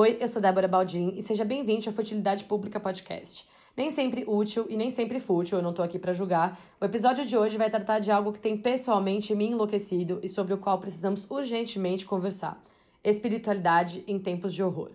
Oi, eu sou Débora Baldin e seja bem-vindo ao Futilidade Pública Podcast. Nem sempre útil e nem sempre fútil, eu não tô aqui para julgar. O episódio de hoje vai tratar de algo que tem pessoalmente me enlouquecido e sobre o qual precisamos urgentemente conversar: espiritualidade em tempos de horror.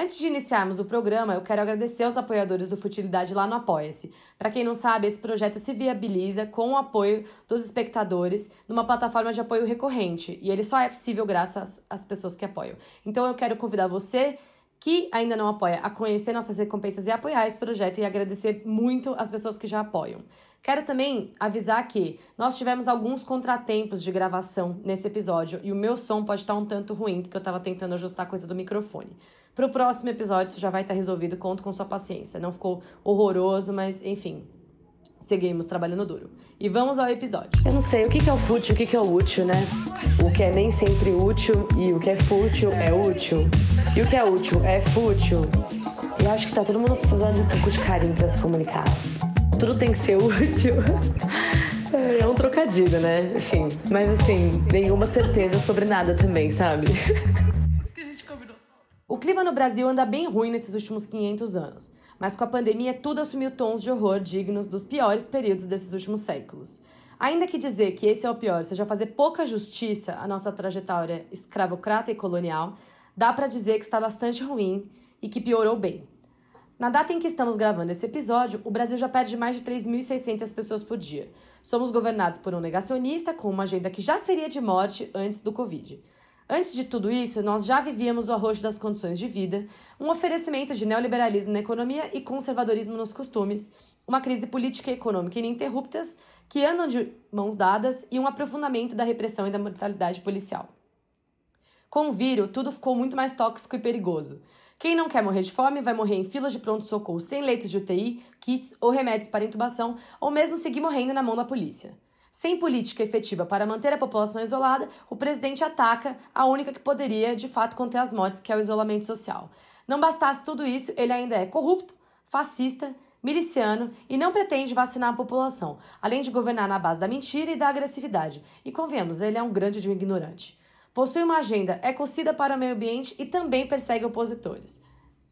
Antes de iniciarmos o programa, eu quero agradecer aos apoiadores do Futilidade lá no Apoia-se. Para quem não sabe, esse projeto se viabiliza com o apoio dos espectadores numa plataforma de apoio recorrente, e ele só é possível graças às pessoas que apoiam. Então eu quero convidar você que ainda não apoia a conhecer nossas recompensas e apoiar esse projeto e agradecer muito as pessoas que já apoiam. Quero também avisar que nós tivemos alguns contratempos de gravação nesse episódio e o meu som pode estar um tanto ruim porque eu estava tentando ajustar a coisa do microfone. Para o próximo episódio isso já vai estar resolvido, conto com sua paciência. Não ficou horroroso, mas enfim, seguimos trabalhando duro. E vamos ao episódio. Eu não sei o que é o fútil, o que é o útil, né? O que é nem sempre útil e o que é fútil é útil. E o que é útil é fútil. Eu acho que tá todo mundo precisando de um pouco de carinho para se comunicar. Tudo tem que ser útil. É um trocadilho, né? Enfim. Mas assim, nenhuma certeza sobre nada também, sabe? O clima no Brasil anda bem ruim nesses últimos 500 anos, mas com a pandemia tudo assumiu tons de horror dignos dos piores períodos desses últimos séculos. Ainda que dizer que esse é o pior seja fazer pouca justiça à nossa trajetória escravocrata e colonial, dá para dizer que está bastante ruim e que piorou bem. Na data em que estamos gravando esse episódio, o Brasil já perde mais de 3.600 pessoas por dia. Somos governados por um negacionista com uma agenda que já seria de morte antes do Covid. Antes de tudo isso, nós já vivíamos o arrojo das condições de vida, um oferecimento de neoliberalismo na economia e conservadorismo nos costumes, uma crise política e econômica ininterruptas que andam de mãos dadas e um aprofundamento da repressão e da mortalidade policial. Com o vírus, tudo ficou muito mais tóxico e perigoso. Quem não quer morrer de fome vai morrer em filas de pronto-socorro sem leitos de UTI, kits ou remédios para intubação, ou mesmo seguir morrendo na mão da polícia. Sem política efetiva para manter a população isolada, o presidente ataca a única que poderia, de fato, conter as mortes, que é o isolamento social. Não bastasse tudo isso, ele ainda é corrupto, fascista, miliciano e não pretende vacinar a população, além de governar na base da mentira e da agressividade. E convenhamos, ele é um grande de um ignorante. Possui uma agenda ecocida para o meio ambiente e também persegue opositores.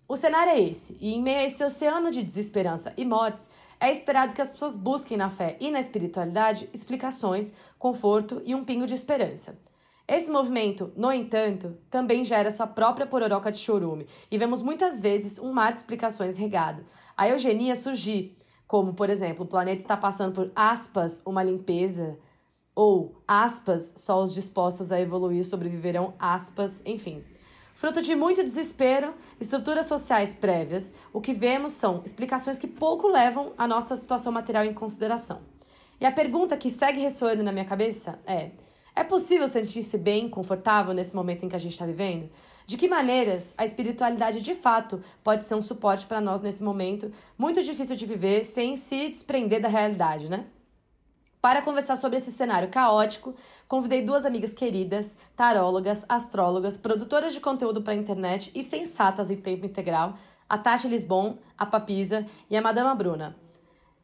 O cenário é esse, e em meio a esse oceano de desesperança e mortes, é esperado que as pessoas busquem na fé e na espiritualidade explicações, conforto e um pingo de esperança. Esse movimento, no entanto, também gera sua própria pororoca de chorume e vemos muitas vezes um mar de explicações regado. A eugenia surgir, como, por exemplo, o planeta está passando por aspas, uma limpeza, ou aspas, só os dispostos a evoluir sobreviverão aspas, enfim. Fruto de muito desespero, estruturas sociais prévias, o que vemos são explicações que pouco levam a nossa situação material em consideração. E a pergunta que segue ressoando na minha cabeça é: é possível sentir-se bem, confortável nesse momento em que a gente está vivendo? De que maneiras a espiritualidade de fato pode ser um suporte para nós nesse momento muito difícil de viver sem se desprender da realidade, né? Para conversar sobre esse cenário caótico, convidei duas amigas queridas, tarólogas, astrólogas, produtoras de conteúdo para a internet e sensatas em tempo integral, a Tati Lisbon, a Papisa e a Madama Bruna.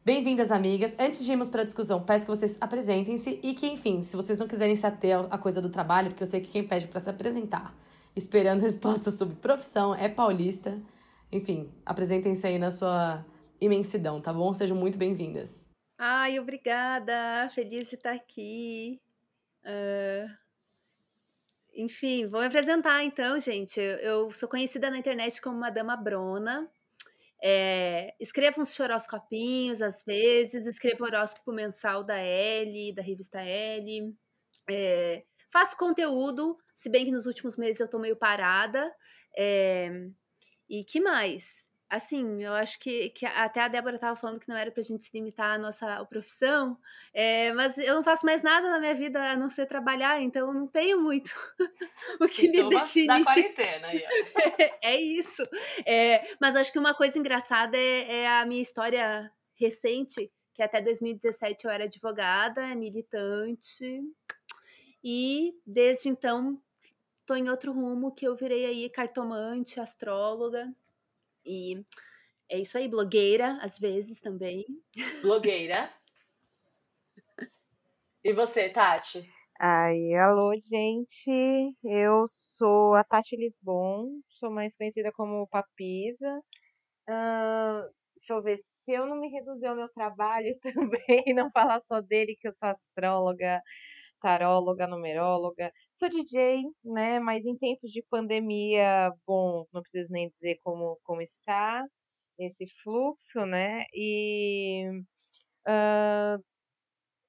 Bem-vindas, amigas. Antes de irmos para a discussão, peço que vocês apresentem-se e que, enfim, se vocês não quiserem se ater à coisa do trabalho, porque eu sei que quem pede para se apresentar, esperando respostas sobre profissão, é paulista. Enfim, apresentem-se aí na sua imensidão, tá bom? Sejam muito bem-vindas. Ai, obrigada! Feliz de estar aqui. Enfim, vou me apresentar então, gente. Eu sou conhecida na internet como Madama Brona. É, escrevo uns choroscopinhos às vezes, escrevo horóscopo mensal da L, da revista L. É, faço conteúdo, se bem que nos últimos meses eu tô meio parada. É, e que mais? Assim, eu acho que, que até a Débora estava falando que não era para a gente se limitar à nossa profissão, é, mas eu não faço mais nada na minha vida a não ser trabalhar, então eu não tenho muito o que me definir. da quarentena. É, é isso. É, mas acho que uma coisa engraçada é, é, a minha história recente, que até 2017 eu era advogada, militante, e desde então estou em outro rumo que eu virei aí cartomante, astróloga, e é isso aí, blogueira, às vezes também. Blogueira. E você, Tati? Ai, alô, gente. Eu sou a Tati Lisbon, sou mais conhecida como Papisa. Uh, deixa eu ver, se eu não me reduzir ao meu trabalho também, não falar só dele, que eu sou astróloga, taróloga, numeróloga. Sou DJ, né? Mas em tempos de pandemia, bom, não preciso nem dizer como, como está esse fluxo, né? E uh,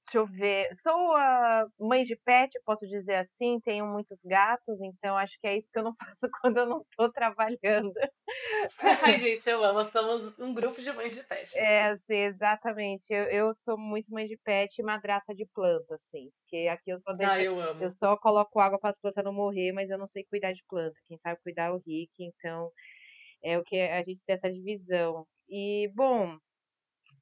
deixa eu ver, sou a mãe de pet, posso dizer assim, tenho muitos gatos, então acho que é isso que eu não faço quando eu não estou trabalhando. Ai, gente, eu amo, somos um grupo de mães de pet. É, assim, exatamente. Eu, eu sou muito mãe de pet e madraça de planta, assim, porque aqui eu só deixo, ah, eu, amo. eu só coloco água para as plantas não morrer, mas eu não sei cuidar de planta. Quem sabe cuidar é o Rick, então é o que a gente tem essa divisão. E, bom,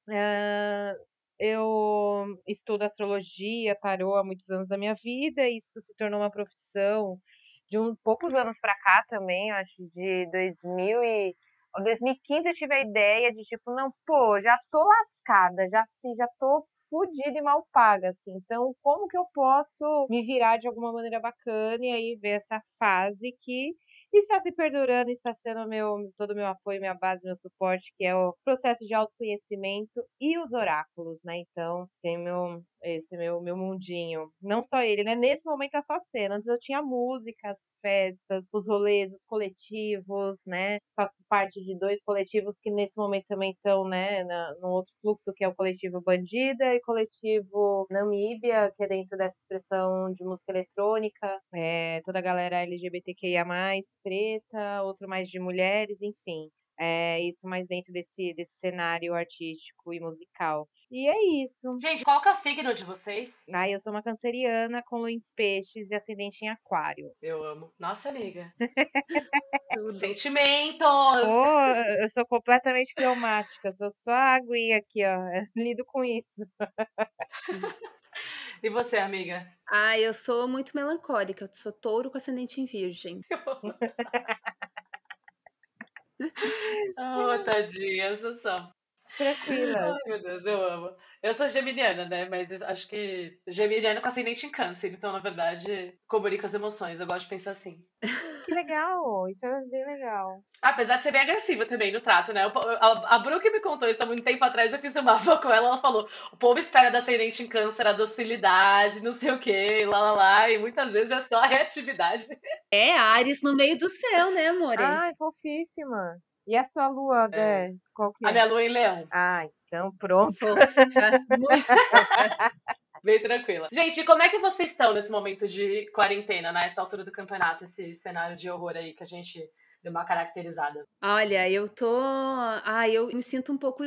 Uh, eu estudo astrologia, tarô há muitos anos da minha vida, e isso se tornou uma profissão de um poucos anos para cá também, acho de 2000 e 2015 eu tive a ideia de tipo, não, pô, já tô lascada, já assim, já tô fodida e mal paga, assim. Então, como que eu posso me virar de alguma maneira bacana e aí ver essa fase que está se perdurando, está sendo meu, todo o meu apoio, minha base, meu suporte, que é o processo de autoconhecimento e os oráculos, né? Então, tem meu, esse meu, meu mundinho. Não só ele, né? Nesse momento é só cena. Antes eu tinha músicas, festas, os rolês, os coletivos, né? Faço parte de dois coletivos que nesse momento também estão, né? Na, no outro fluxo, que é o coletivo Bandida e coletivo Namíbia, que é dentro dessa expressão de música eletrônica. É, toda a galera LGBTQIA+, preta, outro mais de mulheres, enfim. É isso mais dentro desse, desse cenário artístico e musical. E é isso. Gente, qual que é o signo de vocês? Ah, eu sou uma canceriana com lua em peixes e ascendente em aquário. Eu amo. Nossa, amiga. Sentimentos! Oh, eu sou completamente filmática, sou só a aguinha aqui, ó. lido com isso. E você, amiga? Ah, eu sou muito melancólica. Eu sou touro com ascendente em virgem. oh, tadinha, só. Tranquila. Ai, meu Deus, eu amo. Eu sou geminiana, né? Mas acho que geminiana com ascendente em câncer. Então, na verdade, comunica as emoções. Eu gosto de pensar assim. Que legal, isso é bem legal. Apesar de ser bem agressiva também no trato, né? A, a Bru que me contou isso há muito tempo atrás, eu fiz uma mapa com ela, ela falou: o povo espera da ascendente em câncer a docilidade, não sei o quê, lá lá lá, e muitas vezes é só a reatividade. É, Ares no meio do céu, né, amor? Ai, fofíssima. E a sua lua, é. Né? Qual que é? A minha lua em leão. Ah, então pronto. Bem tranquila. Gente, como é que vocês estão nesse momento de quarentena, nessa altura do campeonato, esse cenário de horror aí que a gente deu uma caracterizada? Olha, eu tô. Ah, eu me sinto um pouco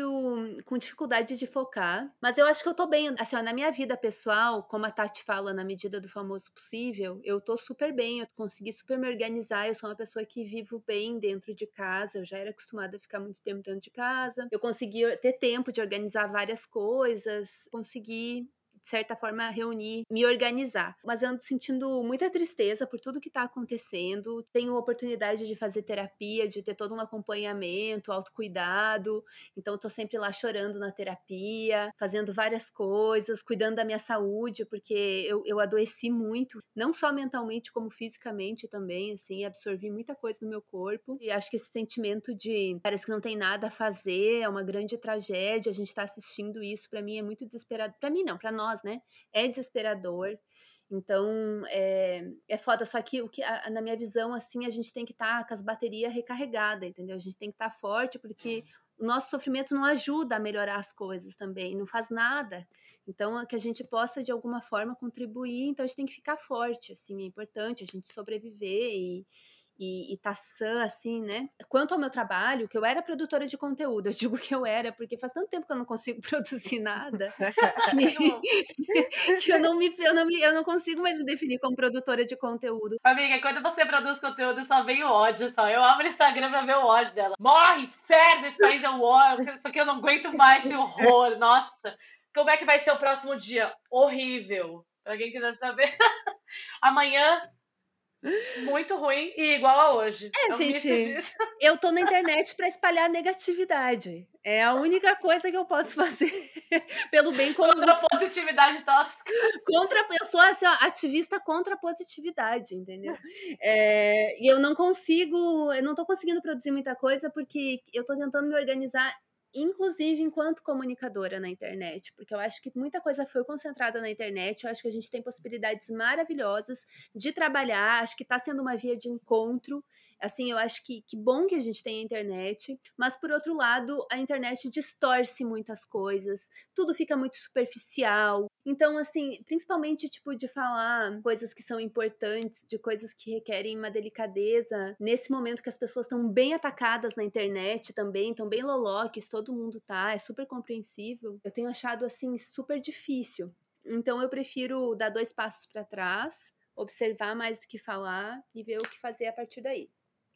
com dificuldade de focar, mas eu acho que eu tô bem. Assim, ó, na minha vida pessoal, como a Tati fala, na medida do famoso possível, eu tô super bem, eu consegui super me organizar. Eu sou uma pessoa que vivo bem dentro de casa, eu já era acostumada a ficar muito tempo dentro de casa. Eu consegui ter tempo de organizar várias coisas, consegui de certa forma, reunir, me organizar. Mas eu ando sentindo muita tristeza por tudo que está acontecendo. Tenho a oportunidade de fazer terapia, de ter todo um acompanhamento, autocuidado. Então, estou sempre lá chorando na terapia, fazendo várias coisas, cuidando da minha saúde, porque eu, eu adoeci muito, não só mentalmente, como fisicamente também, assim, absorvi muita coisa no meu corpo. E acho que esse sentimento de parece que não tem nada a fazer, é uma grande tragédia, a gente está assistindo isso, para mim é muito desesperado. Para mim, não, para nós nós, né? É desesperador. Então, é, é foda. Só que, o que a, na minha visão, assim, a gente tem que estar tá com as baterias recarregadas, entendeu? A gente tem que estar tá forte, porque o nosso sofrimento não ajuda a melhorar as coisas também, não faz nada. Então, é que a gente possa, de alguma forma, contribuir. Então, a gente tem que ficar forte, assim, é importante a gente sobreviver e, e, e tá sã, assim, né? Quanto ao meu trabalho, que eu era produtora de conteúdo, eu digo que eu era, porque faz tanto tempo que eu não consigo produzir nada, que, que, eu, não me, eu, não me, eu não consigo mais me definir como produtora de conteúdo. Amiga, quando você produz conteúdo, só vem o ódio, só. Eu abro o Instagram pra ver o ódio dela. Morre, inferno, esse país é o ódio, isso aqui eu não aguento mais esse horror, nossa. Como é que vai ser o próximo dia? Horrível. Pra quem quiser saber. Amanhã muito ruim e igual a hoje. É, é um gente, eu tô na internet para espalhar negatividade. É a única coisa que eu posso fazer pelo bem comum. Contra a positividade tóxica. Contra, eu sou assim, ó, ativista contra a positividade, entendeu? É, e eu não consigo, eu não tô conseguindo produzir muita coisa porque eu tô tentando me organizar inclusive enquanto comunicadora na internet, porque eu acho que muita coisa foi concentrada na internet, eu acho que a gente tem possibilidades maravilhosas de trabalhar, acho que está sendo uma via de encontro Assim, eu acho que, que bom que a gente tem a internet, mas por outro lado, a internet distorce muitas coisas, tudo fica muito superficial. Então, assim, principalmente, tipo, de falar coisas que são importantes, de coisas que requerem uma delicadeza, nesse momento que as pessoas estão bem atacadas na internet também, estão bem loloques, todo mundo tá, é super compreensível. Eu tenho achado, assim, super difícil. Então, eu prefiro dar dois passos para trás, observar mais do que falar e ver o que fazer a partir daí.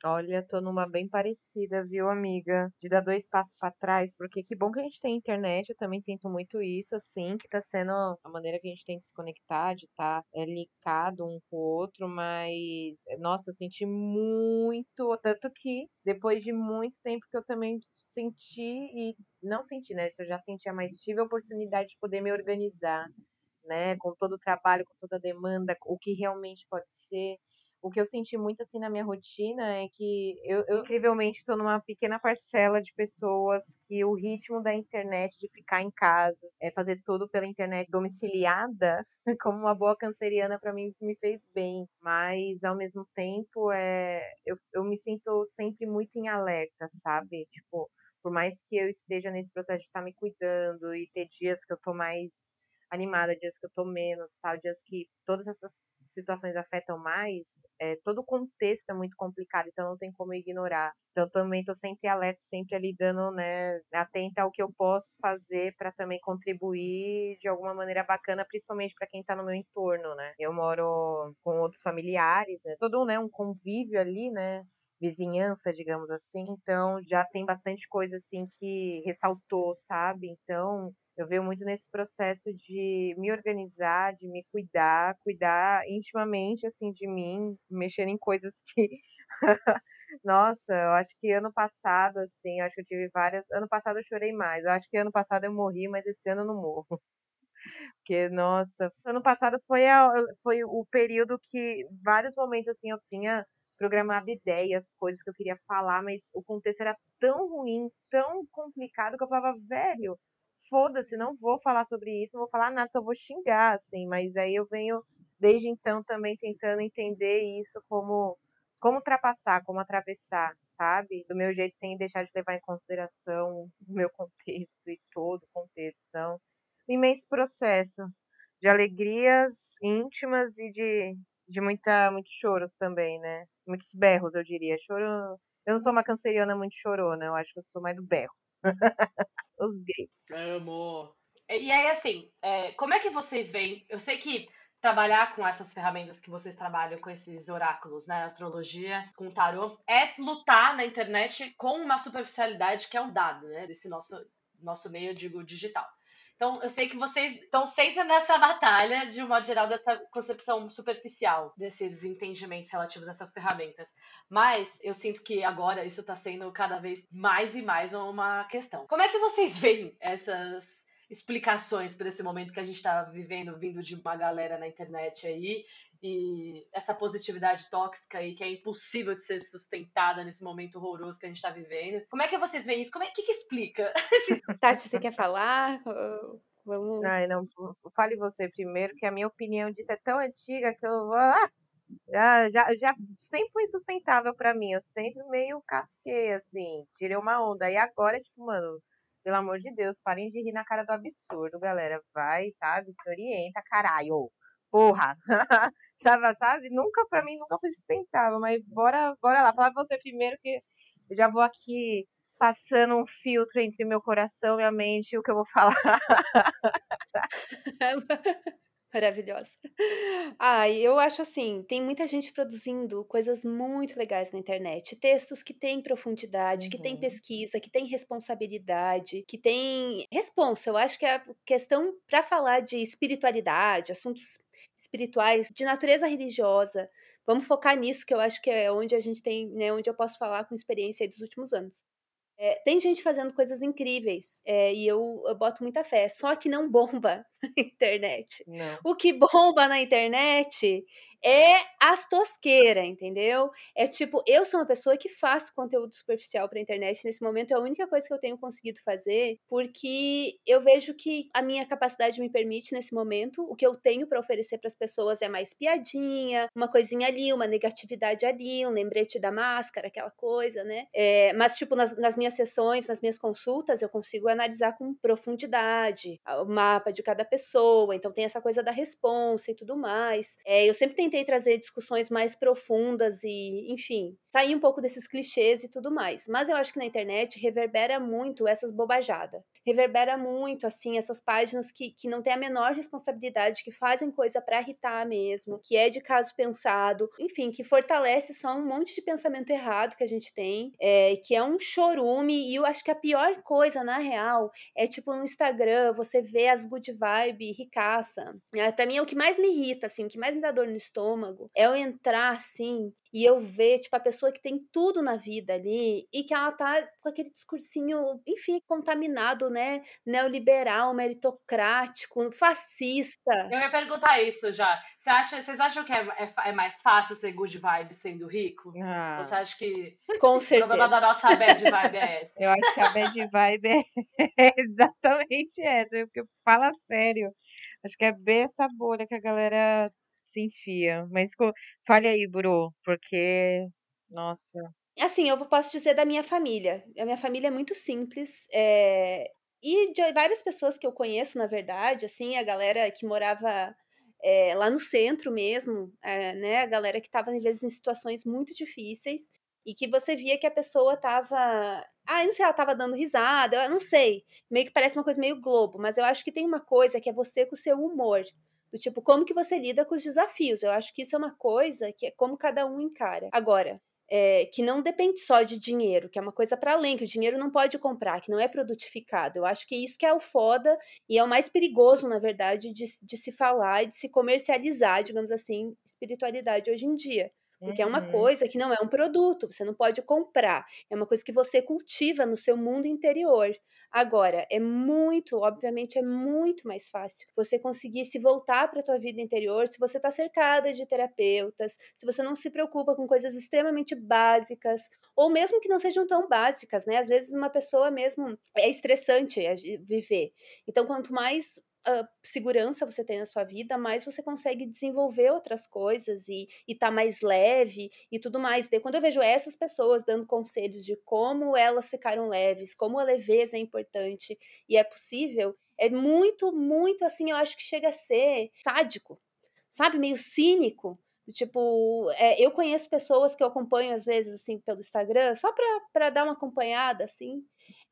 Olha, tô numa bem parecida, viu, amiga? De dar dois passos para trás, porque que bom que a gente tem internet, eu também sinto muito isso, assim, que tá sendo a maneira que a gente tem de se conectar, de estar tá, é, ligado um com o outro, mas, nossa, eu senti muito, tanto que depois de muito tempo que eu também senti, e não senti, né? Eu já sentia, mas tive a oportunidade de poder me organizar, né? Com todo o trabalho, com toda a demanda, o que realmente pode ser o que eu senti muito assim na minha rotina é que eu, eu incrivelmente estou numa pequena parcela de pessoas que o ritmo da internet de ficar em casa, é fazer tudo pela internet domiciliada, como uma boa canceriana para mim me fez bem, mas ao mesmo tempo é eu, eu me sinto sempre muito em alerta, sabe? Tipo, por mais que eu esteja nesse processo de estar me cuidando e ter dias que eu tô mais animada, dias que eu tô menos, tal, dias que todas essas situações afetam mais, é, todo o contexto é muito complicado, então não tem como ignorar. Então também tô sempre alerta, sempre ali dando, né, atenta ao que eu posso fazer para também contribuir de alguma maneira bacana, principalmente para quem tá no meu entorno, né? Eu moro com outros familiares, né? Todo, né, um convívio ali, né? vizinhança, digamos assim. Então já tem bastante coisa assim que ressaltou, sabe? Então eu vejo muito nesse processo de me organizar, de me cuidar, cuidar intimamente assim de mim, mexer em coisas que Nossa, eu acho que ano passado, assim, acho que eu tive várias. Ano passado eu chorei mais. Eu acho que ano passado eu morri, mas esse ano eu não morro. Porque, nossa, ano passado foi, a, foi o período que vários momentos, assim, eu tinha programado ideias, coisas que eu queria falar, mas o contexto era tão ruim, tão complicado, que eu falava, velho, foda-se, não vou falar sobre isso, não vou falar nada, só vou xingar, assim. Mas aí eu venho, desde então, também tentando entender isso como, como ultrapassar, como atravessar, sabe? Do meu jeito, sem deixar de levar em consideração o meu contexto e todo o contexto. Então, um imenso processo de alegrias íntimas e de, de muita, muitos choros também, né? Muitos berros, eu diria. Choro. Eu não sou uma canceriana muito chorona, eu acho que eu sou mais do berro. Os gays. Amo. E aí, assim, é, como é que vocês veem? Eu sei que trabalhar com essas ferramentas que vocês trabalham, com esses oráculos, né? Astrologia, com tarô, é lutar na internet com uma superficialidade que é um dado, né? Desse nosso, nosso meio, digo, digital. Então, eu sei que vocês estão sempre nessa batalha, de um modo geral, dessa concepção superficial desses entendimentos relativos a essas ferramentas. Mas eu sinto que agora isso está sendo cada vez mais e mais uma questão. Como é que vocês veem essas explicações para esse momento que a gente está vivendo, vindo de uma galera na internet aí, e essa positividade tóxica aí que é impossível de ser sustentada nesse momento horroroso que a gente está vivendo. Como é que vocês veem isso? Como é que, que explica? Tati, você quer falar? Vamos. Ai, não, fale você primeiro, que a minha opinião disso é tão antiga que eu ah, já, já, já sempre foi sustentável para mim. Eu sempre meio casquei, assim, tirei uma onda. E agora, tipo, mano, pelo amor de Deus, parem de rir na cara do absurdo, galera. Vai, sabe? Se orienta, caralho. Porra! sabe, sabe? Nunca, pra mim, nunca foi sustentável. Mas bora, bora lá. Falar você primeiro que eu já vou aqui passando um filtro entre meu coração e minha mente o que eu vou falar. Maravilhosa. Ah, eu acho assim, tem muita gente produzindo coisas muito legais na internet, textos que têm profundidade, uhum. que têm pesquisa, que têm responsabilidade, que têm responsa. Eu acho que a questão para falar de espiritualidade, assuntos espirituais de natureza religiosa, Vamos focar nisso, que eu acho que é onde a gente tem, né, onde eu posso falar com experiência dos últimos anos. É, tem gente fazendo coisas incríveis é, e eu, eu, boto muita fé, só que não bomba na internet. Não. O que bomba na internet é as tosqueiras, entendeu? É tipo, eu sou uma pessoa que faço conteúdo superficial para internet. Nesse momento é a única coisa que eu tenho conseguido fazer, porque eu vejo que a minha capacidade me permite nesse momento. O que eu tenho para oferecer para as pessoas é mais piadinha, uma coisinha ali, uma negatividade ali, um lembrete da máscara, aquela coisa, né? É, mas, tipo, nas, nas minhas sessões, nas minhas consultas, eu consigo analisar com profundidade o mapa de cada pessoa. Então, tem essa coisa da responsa e tudo mais. É, eu sempre tenho tentei trazer discussões mais profundas e, enfim, sair um pouco desses clichês e tudo mais. Mas eu acho que na internet reverbera muito essas bobajadas. Reverbera muito, assim, essas páginas que, que não têm a menor responsabilidade, que fazem coisa para irritar mesmo, que é de caso pensado, enfim, que fortalece só um monte de pensamento errado que a gente tem, é, que é um chorume. E eu acho que a pior coisa, na real, é tipo no Instagram, você vê as good vibe ricaça. É, para mim é o que mais me irrita, assim, o que mais me dá dor no estômago estômago é eu entrar assim e eu ver, tipo, a pessoa que tem tudo na vida ali e que ela tá com aquele discursinho, enfim, contaminado, né? Neoliberal, meritocrático, fascista. Eu ia perguntar isso já. Você acha, vocês acham que é, é, é mais fácil ser good vibe sendo rico? Ah. Você acha que com certeza. o problema da nossa bad vibe é esse? Eu acho que a bad vibe é, é exatamente essa, porque fala sério. Acho que é bem essa bolha que a galera se enfia. Mas fale aí, Bru, porque, nossa. Assim, eu posso dizer da minha família. A minha família é muito simples. É... E de várias pessoas que eu conheço, na verdade, assim, a galera que morava é, lá no centro mesmo, é, né? A galera que estava, às vezes, em situações muito difíceis e que você via que a pessoa estava. Ah, eu não sei, ela estava dando risada, eu não sei. Meio que parece uma coisa meio globo, mas eu acho que tem uma coisa que é você com o seu humor. Do tipo, como que você lida com os desafios? Eu acho que isso é uma coisa que é como cada um encara. Agora, é, que não depende só de dinheiro, que é uma coisa para além, que o dinheiro não pode comprar, que não é produtificado. Eu acho que isso que é o foda e é o mais perigoso, na verdade, de, de se falar e de se comercializar, digamos assim, espiritualidade hoje em dia. Porque uhum. é uma uhum. coisa que não é um produto, você não pode comprar. É uma coisa que você cultiva no seu mundo interior. Agora, é muito, obviamente, é muito mais fácil você conseguir se voltar para a tua vida interior se você está cercada de terapeutas, se você não se preocupa com coisas extremamente básicas, ou mesmo que não sejam tão básicas, né? Às vezes uma pessoa mesmo é estressante viver. Então, quanto mais segurança você tem na sua vida, mais você consegue desenvolver outras coisas e, e tá mais leve e tudo mais. Quando eu vejo essas pessoas dando conselhos de como elas ficaram leves, como a leveza é importante e é possível, é muito, muito assim, eu acho que chega a ser sádico, sabe? Meio cínico. Tipo, é, eu conheço pessoas que eu acompanho às vezes assim pelo Instagram, só para dar uma acompanhada assim,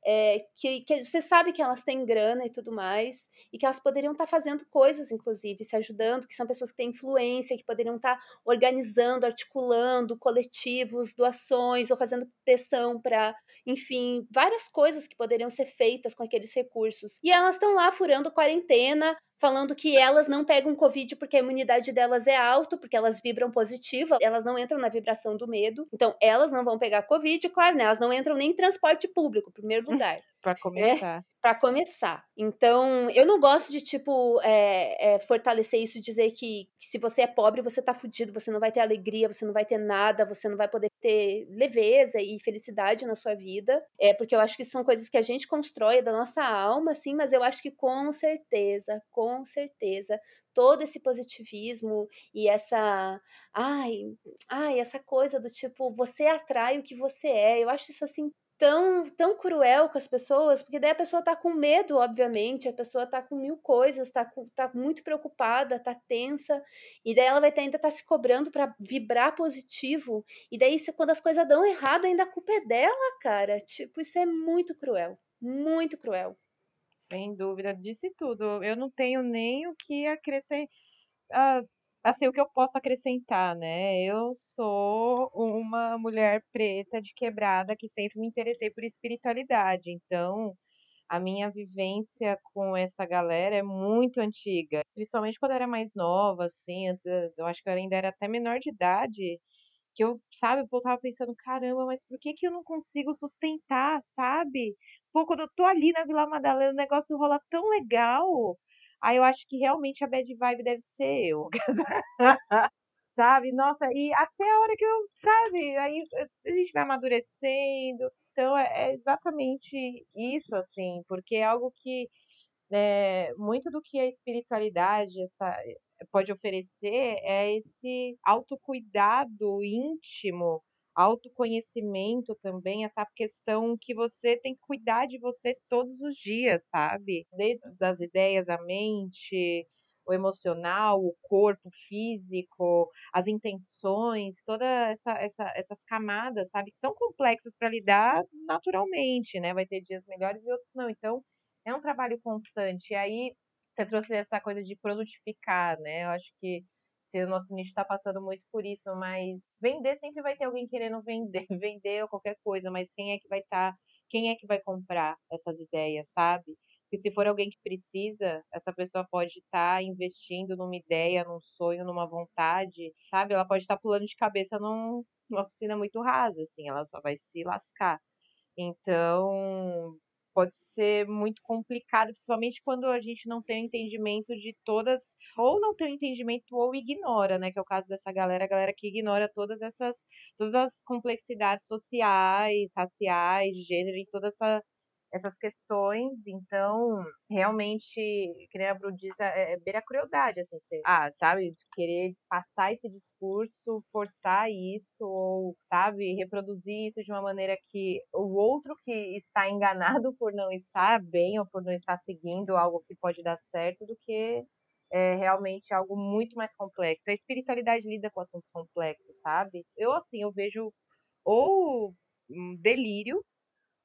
é, que, que, você sabe que elas têm grana e tudo mais, e que elas poderiam estar tá fazendo coisas, inclusive, se ajudando, que são pessoas que têm influência, que poderiam estar tá organizando, articulando coletivos, doações, ou fazendo pressão para, enfim, várias coisas que poderiam ser feitas com aqueles recursos. E elas estão lá furando quarentena, falando que elas não pegam Covid porque a imunidade delas é alta, porque elas vibram positivo, elas não entram na vibração do medo. Então, elas não vão pegar Covid, claro, né? Elas não entram nem em transporte público, primeiro lugar. Para né? começar. É, para começar. Então, eu não gosto de, tipo, é, é, fortalecer isso, dizer que, que, se você é pobre, você tá fudido, você não vai ter alegria, você não vai ter nada, você não vai poder ter leveza e felicidade na sua vida. É, porque eu acho que são coisas que a gente constrói da nossa alma, assim, mas eu acho que com certeza, com certeza, todo esse positivismo e essa ai, ai, essa coisa do tipo, você atrai o que você é. Eu acho isso assim tão, tão cruel com as pessoas, porque daí a pessoa tá com medo, obviamente, a pessoa tá com mil coisas, tá, com, tá muito preocupada, tá tensa, e daí ela vai ter, ainda tá se cobrando para vibrar positivo, e daí se, quando as coisas dão errado, ainda a culpa é dela, cara. Tipo, isso é muito cruel, muito cruel. Sem dúvida, disse tudo. Eu não tenho nem o que acrescentar. Ah, assim, o que eu posso acrescentar, né? Eu sou uma mulher preta de quebrada que sempre me interessei por espiritualidade. Então, a minha vivência com essa galera é muito antiga. Principalmente quando eu era mais nova, assim, antes, eu acho que eu ainda era até menor de idade que eu, sabe, eu voltava pensando, caramba, mas por que que eu não consigo sustentar, sabe? Pô, quando eu tô ali na Vila Madalena, o negócio rola tão legal. Aí eu acho que realmente a bad vibe deve ser eu. sabe? Nossa, e até a hora que eu, sabe? Aí a gente vai amadurecendo. Então é, é exatamente isso, assim, porque é algo que é, muito do que a espiritualidade essa, pode oferecer é esse autocuidado íntimo, autoconhecimento também, essa questão que você tem que cuidar de você todos os dias, sabe? Desde das ideias, a mente, o emocional, o corpo físico, as intenções, todas essa, essa, essas camadas, sabe, que são complexas para lidar naturalmente, né? Vai ter dias melhores e outros não. Então, é um trabalho constante. E aí, você trouxe essa coisa de produtificar, né? Eu acho que se o nosso nicho está passando muito por isso, mas vender sempre vai ter alguém querendo vender, vender ou qualquer coisa, mas quem é que vai estar, tá, quem é que vai comprar essas ideias, sabe? E se for alguém que precisa, essa pessoa pode estar tá investindo numa ideia, num sonho, numa vontade, sabe? Ela pode estar tá pulando de cabeça num, numa piscina muito rasa, assim, ela só vai se lascar. Então, pode ser muito complicado, principalmente quando a gente não tem entendimento de todas, ou não tem entendimento ou ignora, né? Que é o caso dessa galera, a galera que ignora todas essas, todas as complexidades sociais, raciais, de gênero, e toda essa essas questões, então, realmente, que nem a Bru diz, é, é beira crueldade, assim, você, ah, sabe, querer passar esse discurso, forçar isso, ou, sabe, reproduzir isso de uma maneira que o outro que está enganado por não estar bem ou por não estar seguindo algo que pode dar certo, do que é realmente algo muito mais complexo. A espiritualidade lida com assuntos complexos, sabe? Eu, assim, eu vejo ou um delírio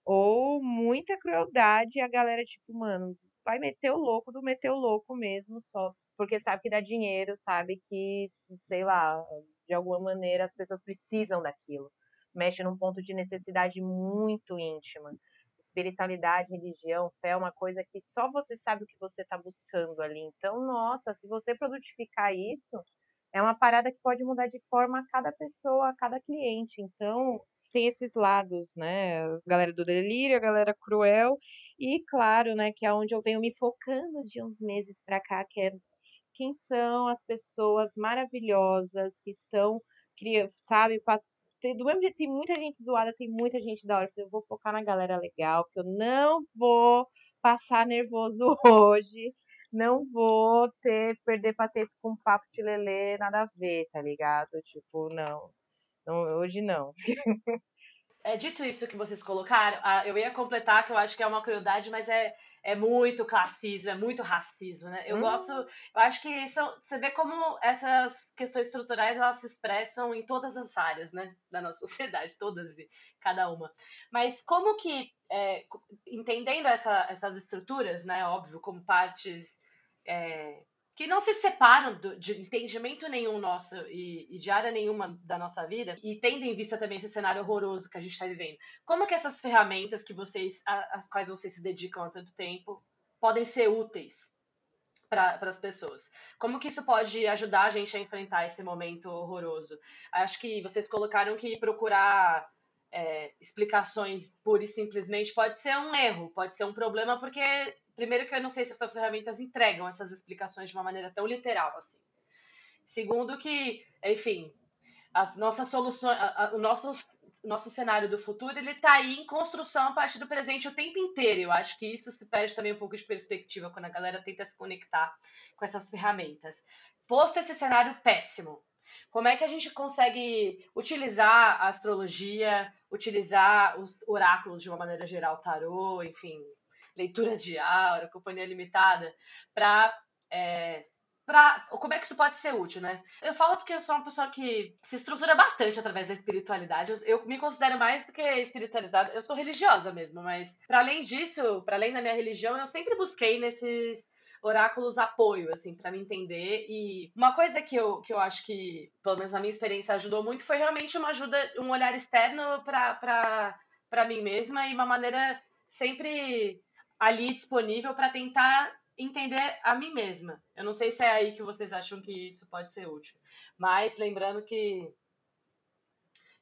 ou muita crueldade, e a galera, tipo, mano, vai meter o louco do meter o louco mesmo, só porque sabe que dá dinheiro, sabe que, sei lá, de alguma maneira as pessoas precisam daquilo. Mexe num ponto de necessidade muito íntima. Espiritualidade, religião, fé é uma coisa que só você sabe o que você está buscando ali. Então, nossa, se você produtificar isso, é uma parada que pode mudar de forma a cada pessoa, a cada cliente. Então, tem esses lados, né? A galera do delírio, a galera cruel, e claro, né, que é onde eu venho me focando de uns meses para cá, que é quem são as pessoas maravilhosas que estão, sabe, do mesmo jeito tem muita gente zoada, tem muita gente da hora. Eu vou focar na galera legal, que eu não vou passar nervoso hoje. Não vou ter, perder paciência com papo de lelê, nada a ver, tá ligado? Tipo, não. Não, hoje não. É, dito isso que vocês colocaram, eu ia completar que eu acho que é uma crueldade, mas é, é muito classismo, é muito racismo, né? Eu hum. gosto, eu acho que são, você vê como essas questões estruturais elas se expressam em todas as áreas, né, da nossa sociedade, todas e cada uma. Mas como que, é, entendendo essa, essas estruturas, né, óbvio, como partes é, que não se separam do, de entendimento nenhum nosso e, e, de área nenhuma da nossa vida, e tendo em vista também esse cenário horroroso que a gente está vivendo. Como que essas ferramentas que vocês, às quais vocês se dedicam há tanto tempo, podem ser úteis para as pessoas? Como que isso pode ajudar a gente a enfrentar esse momento horroroso? Acho que vocês colocaram que procurar é, explicações pura e simplesmente pode ser um erro, pode ser um problema, porque primeiro que eu não sei se essas ferramentas entregam essas explicações de uma maneira tão literal assim. Segundo que, enfim, as nossas soluções, o nosso nosso cenário do futuro ele está aí em construção a partir do presente o tempo inteiro. Eu acho que isso se perde também um pouco de perspectiva quando a galera tenta se conectar com essas ferramentas. Posto esse cenário péssimo, como é que a gente consegue utilizar a astrologia, utilizar os oráculos de uma maneira geral, tarô, enfim, leitura de aura, companhia limitada, para é, Pra, como é que isso pode ser útil, né? Eu falo porque eu sou uma pessoa que se estrutura bastante através da espiritualidade. Eu, eu me considero mais do que espiritualizada. Eu sou religiosa mesmo, mas para além disso, para além da minha religião, eu sempre busquei nesses oráculos apoio, assim, para me entender. E uma coisa que eu, que eu acho que, pelo menos na minha experiência, ajudou muito foi realmente uma ajuda, um olhar externo para mim mesma e uma maneira sempre ali disponível para tentar entender a mim mesma. Eu não sei se é aí que vocês acham que isso pode ser útil, mas lembrando que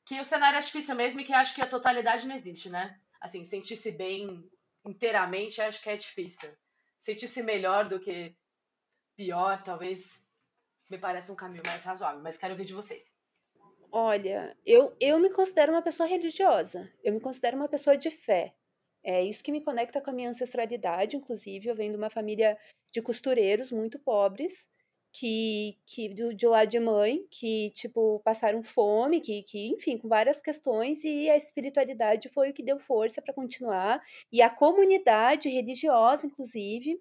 que o cenário é difícil mesmo e que acho que a totalidade não existe, né? Assim, sentir-se bem inteiramente acho que é difícil. Sentir-se melhor do que pior, talvez me parece um caminho mais razoável, mas quero ouvir de vocês. Olha, eu, eu me considero uma pessoa religiosa, eu me considero uma pessoa de fé. É isso que me conecta com a minha ancestralidade, inclusive. Eu venho de uma família de costureiros muito pobres, que, que do, de lado de mãe, que, tipo, passaram fome, que, que, enfim, com várias questões, e a espiritualidade foi o que deu força para continuar, e a comunidade religiosa, inclusive,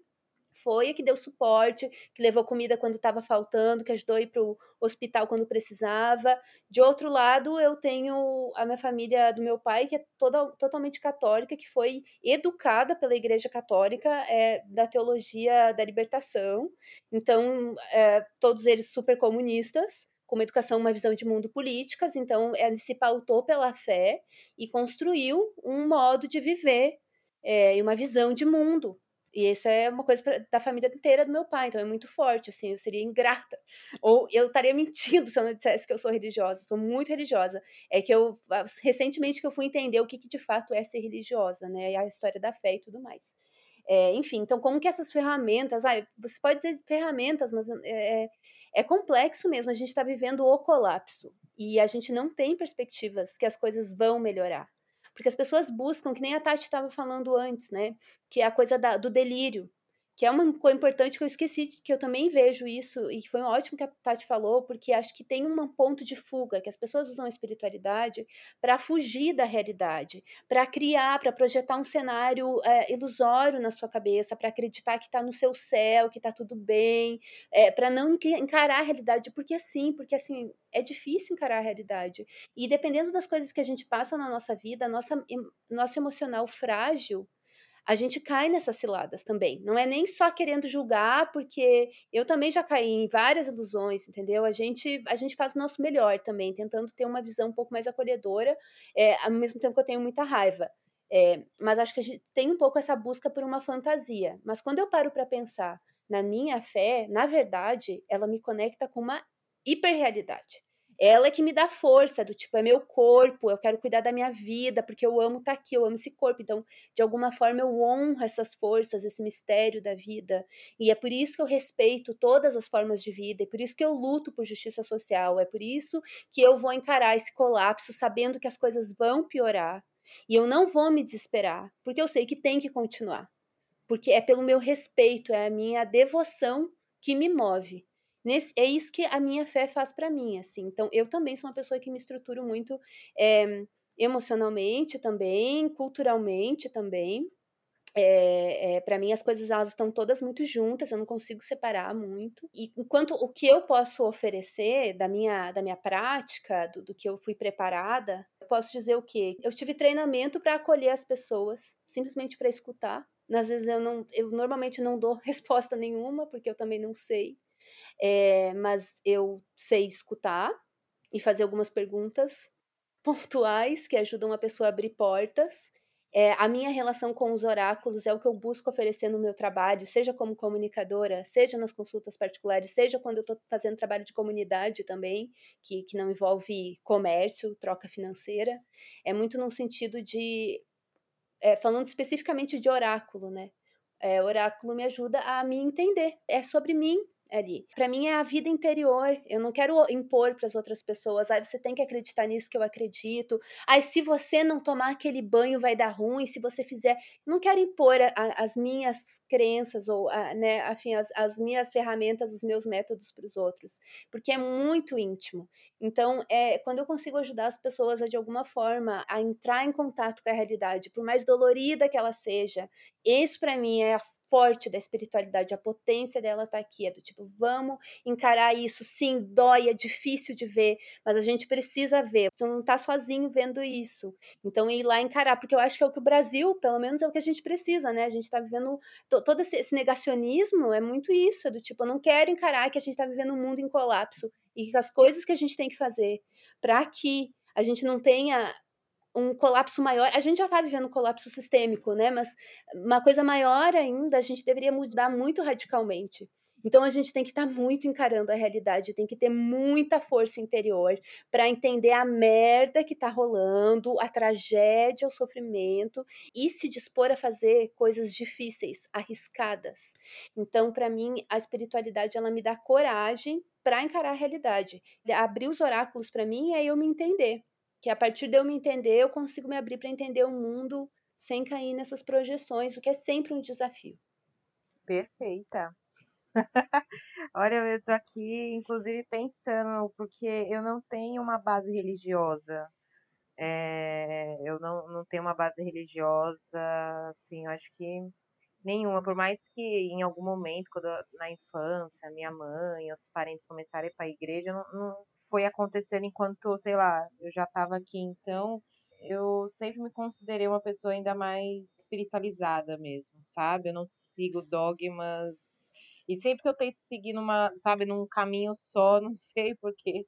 foi a que deu suporte, que levou comida quando estava faltando, que ajudou a ir para o hospital quando precisava. De outro lado, eu tenho a minha família do meu pai, que é toda, totalmente católica, que foi educada pela Igreja Católica é, da teologia da libertação. Então, é, todos eles super comunistas com uma educação, uma visão de mundo políticas, então ele se pautou pela fé e construiu um modo de viver é, e uma visão de mundo e isso é uma coisa pra, da família inteira do meu pai, então é muito forte, assim, eu seria ingrata. Ou eu estaria mentindo se eu não dissesse que eu sou religiosa, sou muito religiosa. É que eu, recentemente que eu fui entender o que, que de fato é ser religiosa, né, a história da fé e tudo mais. É, enfim, então como que essas ferramentas, ah, você pode dizer ferramentas, mas é, é, é complexo mesmo, a gente está vivendo o colapso, e a gente não tem perspectivas que as coisas vão melhorar. Porque as pessoas buscam, que nem a Tati estava falando antes, né? Que é a coisa da, do delírio que é uma coisa importante que eu esqueci, que eu também vejo isso, e foi ótimo que a Tati falou, porque acho que tem um ponto de fuga, que as pessoas usam a espiritualidade para fugir da realidade, para criar, para projetar um cenário é, ilusório na sua cabeça, para acreditar que está no seu céu, que está tudo bem, é, para não encarar a realidade, porque sim, porque assim, é difícil encarar a realidade. E dependendo das coisas que a gente passa na nossa vida, nossa, nosso emocional frágil, a gente cai nessas ciladas também. Não é nem só querendo julgar, porque eu também já caí em várias ilusões, entendeu? A gente, a gente faz o nosso melhor também, tentando ter uma visão um pouco mais acolhedora, é, ao mesmo tempo que eu tenho muita raiva. É, mas acho que a gente tem um pouco essa busca por uma fantasia. Mas quando eu paro para pensar na minha fé, na verdade, ela me conecta com uma hiperrealidade ela é que me dá força, do tipo, é meu corpo, eu quero cuidar da minha vida, porque eu amo estar tá aqui, eu amo esse corpo. Então, de alguma forma, eu honro essas forças, esse mistério da vida. E é por isso que eu respeito todas as formas de vida, é por isso que eu luto por justiça social, é por isso que eu vou encarar esse colapso sabendo que as coisas vão piorar. E eu não vou me desesperar, porque eu sei que tem que continuar. Porque é pelo meu respeito, é a minha devoção que me move. Nesse, é isso que a minha fé faz para mim, assim. Então, eu também sou uma pessoa que me estruturo muito é, emocionalmente também, culturalmente também. É, eh, é, para mim as coisas elas estão todas muito juntas, eu não consigo separar muito. E enquanto o que eu posso oferecer da minha da minha prática, do, do que eu fui preparada, eu posso dizer o quê? Eu tive treinamento para acolher as pessoas, simplesmente para escutar. Às vezes eu não, eu normalmente não dou resposta nenhuma porque eu também não sei. É, mas eu sei escutar e fazer algumas perguntas pontuais que ajudam a pessoa a abrir portas. É, a minha relação com os oráculos é o que eu busco oferecer no meu trabalho, seja como comunicadora, seja nas consultas particulares, seja quando eu estou fazendo trabalho de comunidade também, que, que não envolve comércio, troca financeira. É muito no sentido de. É, falando especificamente de oráculo, né? É, oráculo me ajuda a me entender. É sobre mim, ali. Para mim é a vida interior. Eu não quero impor para as outras pessoas. Aí você tem que acreditar nisso que eu acredito. Aí se você não tomar aquele banho vai dar ruim. Se você fizer, não quero impor a, a, as minhas crenças ou a, né, afim, as, as minhas ferramentas, os meus métodos para os outros, porque é muito íntimo. Então, é quando eu consigo ajudar as pessoas a de alguma forma a entrar em contato com a realidade, por mais dolorida que ela seja, isso para mim é a forte da espiritualidade, a potência dela tá aqui, é do tipo, vamos encarar isso, sim, dói, é difícil de ver, mas a gente precisa ver, você não tá sozinho vendo isso, então ir lá encarar, porque eu acho que é o que o Brasil, pelo menos é o que a gente precisa, né, a gente tá vivendo, todo esse, negacionismo é muito isso, é do tipo, eu não quero encarar que a gente tá vivendo um mundo em colapso, e que as coisas que a gente tem que fazer para que a gente não tenha um colapso maior. A gente já está vivendo um colapso sistêmico, né? Mas uma coisa maior ainda, a gente deveria mudar muito radicalmente. Então a gente tem que estar tá muito encarando a realidade, tem que ter muita força interior para entender a merda que está rolando, a tragédia, o sofrimento e se dispor a fazer coisas difíceis, arriscadas. Então, para mim, a espiritualidade ela me dá coragem para encarar a realidade. Abrir os oráculos para mim é eu me entender que a partir de eu me entender, eu consigo me abrir para entender o mundo sem cair nessas projeções, o que é sempre um desafio. Perfeita. Olha, eu tô aqui, inclusive, pensando, porque eu não tenho uma base religiosa. É, eu não, não tenho uma base religiosa, assim, eu acho que nenhuma, por mais que em algum momento, quando na infância, minha mãe, os parentes começarem a igreja, não, não, foi acontecendo enquanto, sei lá, eu já estava aqui, então eu sempre me considerei uma pessoa ainda mais espiritualizada mesmo, sabe? Eu não sigo dogmas. E sempre que eu tento seguir numa, sabe, num caminho só, não sei porque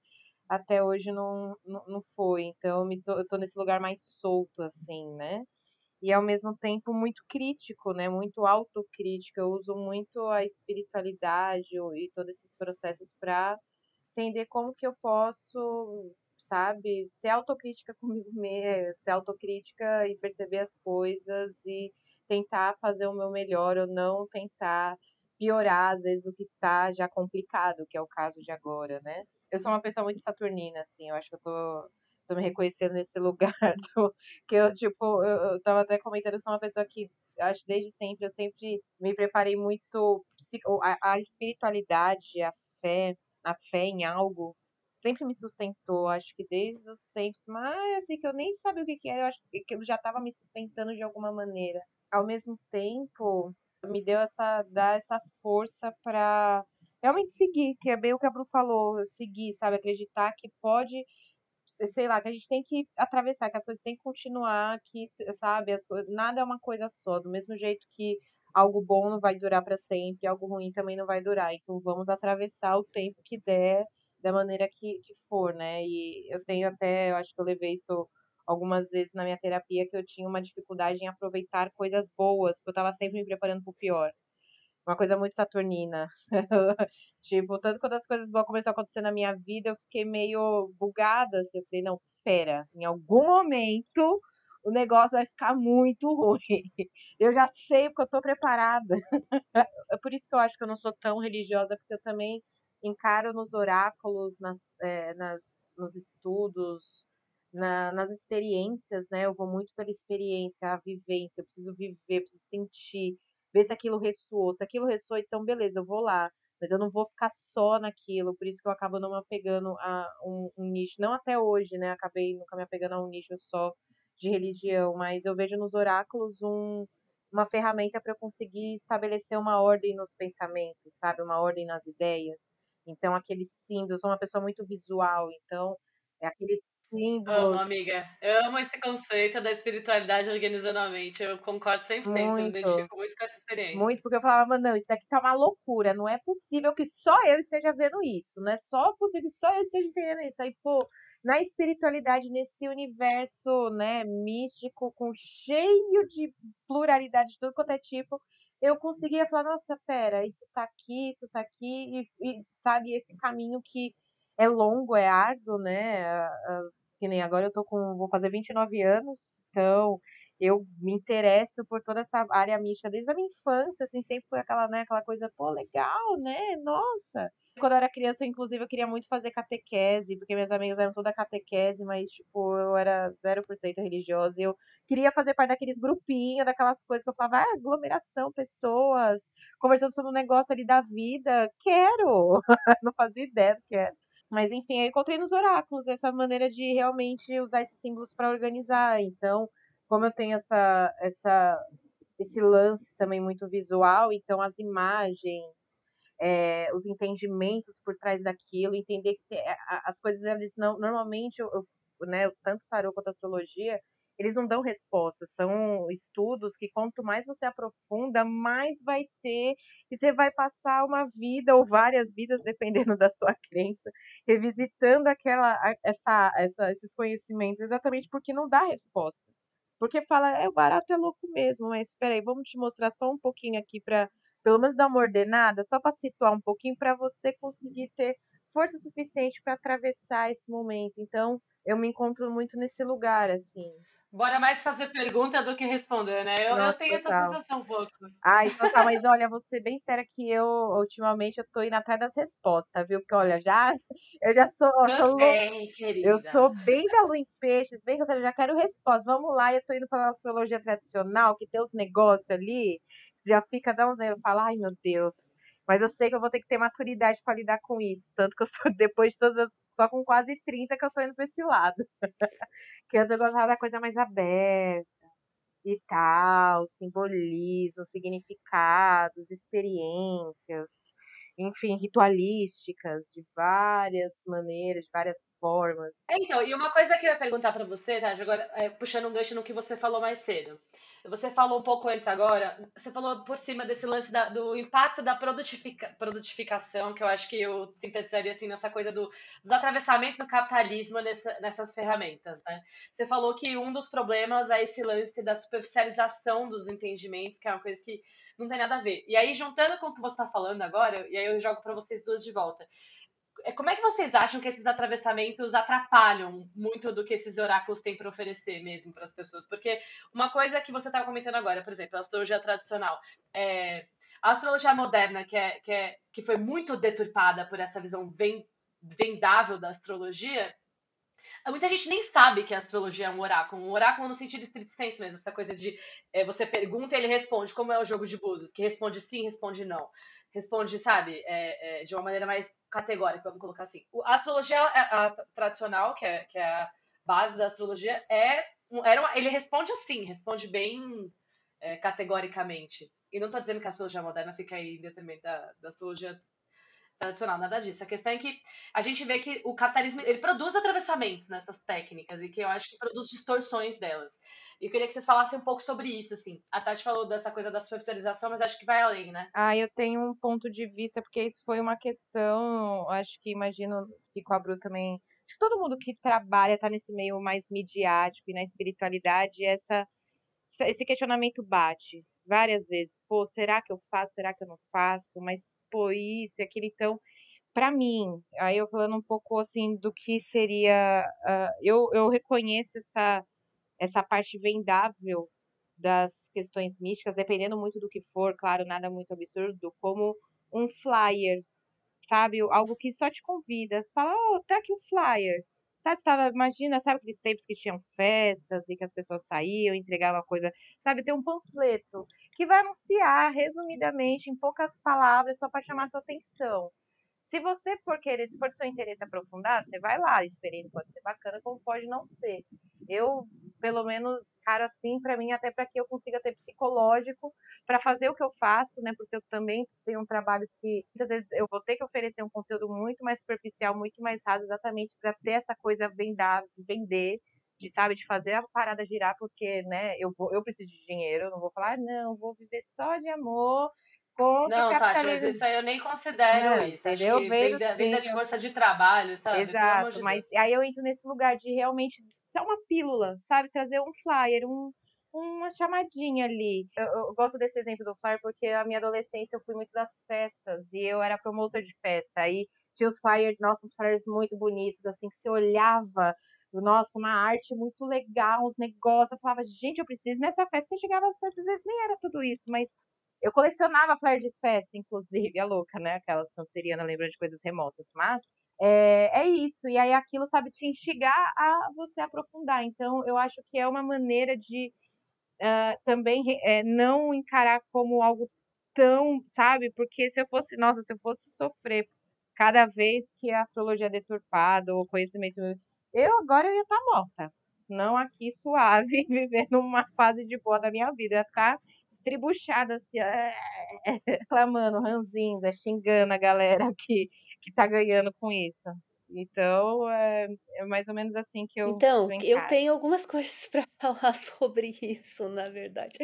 até hoje não, não, não foi. Então eu, me tô, eu tô nesse lugar mais solto, assim, né? E ao mesmo tempo muito crítico, né? Muito autocrítico. Eu uso muito a espiritualidade e todos esses processos para entender como que eu posso, sabe, ser autocrítica comigo mesma, ser autocrítica e perceber as coisas e tentar fazer o meu melhor ou não tentar piorar, às vezes, o que tá já complicado, que é o caso de agora, né? Eu sou uma pessoa muito saturnina, assim, eu acho que eu tô, tô me reconhecendo nesse lugar, do, que eu, tipo, eu, eu tava até comentando que sou uma pessoa que, acho desde sempre, eu sempre me preparei muito, a, a espiritualidade, a fé, a fé em algo sempre me sustentou, acho que desde os tempos mais assim que eu nem sabia o que, que era, eu acho que eu já estava me sustentando de alguma maneira. Ao mesmo tempo, me deu essa dar essa força para realmente seguir, que é bem o que a Bru falou, seguir, sabe, acreditar que pode sei lá, que a gente tem que atravessar, que as coisas têm que continuar, que, sabe, as, nada é uma coisa só, do mesmo jeito que algo bom não vai durar para sempre, algo ruim também não vai durar. Então vamos atravessar o tempo que der, da maneira que, que for, né? E eu tenho até, eu acho que eu levei isso algumas vezes na minha terapia, que eu tinha uma dificuldade em aproveitar coisas boas, porque eu estava sempre me preparando para o pior. Uma coisa muito saturnina. tipo, tanto quando as coisas boas começaram a acontecer na minha vida, eu fiquei meio bugada. Assim, eu falei, não, pera, em algum momento o negócio vai ficar muito ruim. Eu já sei porque eu estou preparada. É por isso que eu acho que eu não sou tão religiosa, porque eu também encaro nos oráculos, nas, é, nas, nos estudos, na, nas experiências, né? Eu vou muito pela experiência, a vivência, eu preciso viver, preciso sentir, ver se aquilo ressoou. Se aquilo ressoou, então beleza, eu vou lá. Mas eu não vou ficar só naquilo, por isso que eu acabo não me apegando a um, um nicho. Não até hoje, né? Acabei nunca me apegando a um nicho só de religião, mas eu vejo nos oráculos um, uma ferramenta para conseguir estabelecer uma ordem nos pensamentos, sabe? Uma ordem nas ideias. Então, aqueles símbolos, eu sou uma pessoa muito visual, então, é aqueles símbolos. Amo, amiga. Eu amo esse conceito da espiritualidade organizando a mente. Eu concordo 100%, muito, eu me identifico muito com essa experiência. Muito, porque eu falava, não, isso daqui tá uma loucura, não é possível que só eu esteja vendo isso, não é só possível que só eu esteja entendendo isso. Aí, pô, na espiritualidade, nesse universo, né, místico, com cheio de pluralidade de tudo quanto é tipo, eu conseguia falar, nossa, pera, isso tá aqui, isso tá aqui, e, e sabe, esse caminho que é longo, é árduo, né, que nem agora eu tô com, vou fazer 29 anos, então eu me interesso por toda essa área mística desde a minha infância, assim, sempre foi aquela, né, aquela coisa, pô, legal, né, nossa, quando eu era criança, inclusive, eu queria muito fazer catequese, porque minhas amigas eram toda catequese, mas, tipo, eu era 0% religiosa. Eu queria fazer parte daqueles grupinhos, daquelas coisas que eu falava, ah, aglomeração, pessoas, conversando sobre um negócio ali da vida. Quero! Não fazia ideia do que era. Mas, enfim, eu encontrei nos oráculos essa maneira de realmente usar esses símbolos para organizar. Então, como eu tenho essa, essa, esse lance também muito visual, então as imagens é, os entendimentos por trás daquilo, entender que as coisas eles não normalmente eu, eu, né, tanto tarô quanto astrologia, eles não dão respostas, são estudos que quanto mais você aprofunda, mais vai ter, e você vai passar uma vida ou várias vidas, dependendo da sua crença, revisitando aquela, essa, essa, esses conhecimentos, exatamente porque não dá resposta. Porque fala, é, o barato é louco mesmo, mas espera aí, vamos te mostrar só um pouquinho aqui para pelo menos dar uma ordenada, só para situar um pouquinho para você conseguir ter força suficiente para atravessar esse momento. Então, eu me encontro muito nesse lugar, assim. Bora mais fazer pergunta do que responder, né? Eu, Nossa, eu tenho total. essa sensação um pouco. Ai, tá, mas olha, vou ser bem séria que eu, ultimamente, eu tô indo atrás das respostas, viu? Porque, olha, já, eu já sou... Eu sou, querida. Eu sou bem da lua em peixes, bem eu já quero resposta. Vamos lá, eu tô indo pra astrologia tradicional, que tem os negócios ali, já fica, dá uns... Eu falo, ai, meu Deus... Mas eu sei que eu vou ter que ter maturidade para lidar com isso. Tanto que eu sou, depois de todas, só com quase 30 que eu tô indo pra esse lado. que antes eu gostava da coisa mais aberta e tal, simbolismo, significados, experiências enfim, ritualísticas, de várias maneiras, de várias formas. Então, e uma coisa que eu ia perguntar para você, tá? Agora, é, puxando um gancho no que você falou mais cedo. Você falou um pouco antes agora, você falou por cima desse lance da, do impacto da produtifica, produtificação, que eu acho que eu sintetizaria assim nessa coisa do, dos atravessamentos do capitalismo nessa, nessas ferramentas, né? Você falou que um dos problemas é esse lance da superficialização dos entendimentos, que é uma coisa que não tem nada a ver. E aí, juntando com o que você está falando agora, e aí eu jogo para vocês duas de volta. É, como é que vocês acham que esses atravessamentos atrapalham muito do que esses oráculos têm para oferecer mesmo para as pessoas? Porque uma coisa que você estava comentando agora, por exemplo, a astrologia tradicional, é, a astrologia moderna, que, é, que, é, que foi muito deturpada por essa visão vendável da astrologia, Muita gente nem sabe que a astrologia é um oráculo. Um oráculo no sentido estrito senso mesmo. Essa coisa de é, você pergunta e ele responde, como é o jogo de búzios, que responde sim, responde não. Responde, sabe, é, é, de uma maneira mais categórica, vamos colocar assim. A astrologia a, a tradicional, que é, que é a base da astrologia, é era uma, ele responde assim, responde bem é, categoricamente. E não estou dizendo que a astrologia moderna fica aí em detrimento da, da astrologia tradicional, nada disso. A questão é que a gente vê que o capitalismo ele produz atravessamentos nessas técnicas e que eu acho que produz distorções delas. E eu queria que vocês falassem um pouco sobre isso, assim. A Tati falou dessa coisa da superficialização, mas acho que vai além, né? Ah, eu tenho um ponto de vista, porque isso foi uma questão, acho que imagino que com a Bru também. Acho que todo mundo que trabalha, tá nesse meio mais midiático e na espiritualidade, essa, esse questionamento bate várias vezes. Pô, será que eu faço? Será que eu não faço? Mas pô, isso e aquilo. Então, para mim, aí eu falando um pouco assim do que seria. Uh, eu, eu reconheço essa, essa parte vendável das questões místicas, dependendo muito do que for, claro, nada muito absurdo, como um flyer, sabe? Algo que só te convida. Você fala, oh, tá aqui o flyer. Sabe, você imagina, sabe aqueles tempos que tinham festas e que as pessoas saíam, entregavam coisa, sabe, tem um panfleto que vai anunciar, resumidamente, em poucas palavras, só para chamar sua atenção. Se você for querer, se for do seu interesse aprofundar, você vai lá. A experiência pode ser bacana, como pode não ser. Eu, pelo menos, cara, assim, para mim, até para que eu consiga ter psicológico para fazer o que eu faço, né? Porque eu também tenho trabalhos que muitas vezes eu vou ter que oferecer um conteúdo muito mais superficial, muito mais raso, exatamente para ter essa coisa vendar, vender de sabe de fazer a parada girar porque né eu vou eu preciso de dinheiro eu não vou falar não vou viver só de amor não, Tati, mas isso aí eu nem considero não, isso. Entendeu? Acho que venda, venda de força de trabalho, sabe? Exato, de mas aí eu entro nesse lugar de realmente ser uma pílula, sabe? Trazer um flyer, um, uma chamadinha ali. Eu, eu, gosto desse exemplo do flyer porque a minha adolescência eu fui muito das festas e eu era promotor de festa. Aí tinha os flyers, nossos flyers muito bonitos, assim, que você olhava, nossa, uma arte muito legal, uns negócios. Eu falava, gente, eu preciso nessa festa. Você chegava às festas, às vezes nem era tudo isso, mas eu colecionava flyer de festa, inclusive, a louca, né? Aquelas cancerianas lembrando de coisas remotas. Mas é, é isso. E aí aquilo, sabe, te instigar a você aprofundar. Então, eu acho que é uma maneira de uh, também é, não encarar como algo tão, sabe? Porque se eu fosse, nossa, se eu fosse sofrer cada vez que a astrologia é deturpada ou conhecimento. Eu agora eu ia estar tá morta. Não aqui suave, vivendo uma fase de boa da minha vida. Ia estar tá estribuchada, assim, é, reclamando, ranzinhos, é, xingando a galera que, que tá ganhando com isso. Então, é, é mais ou menos assim que eu. Então, eu tenho algumas coisas para falar sobre isso, na verdade.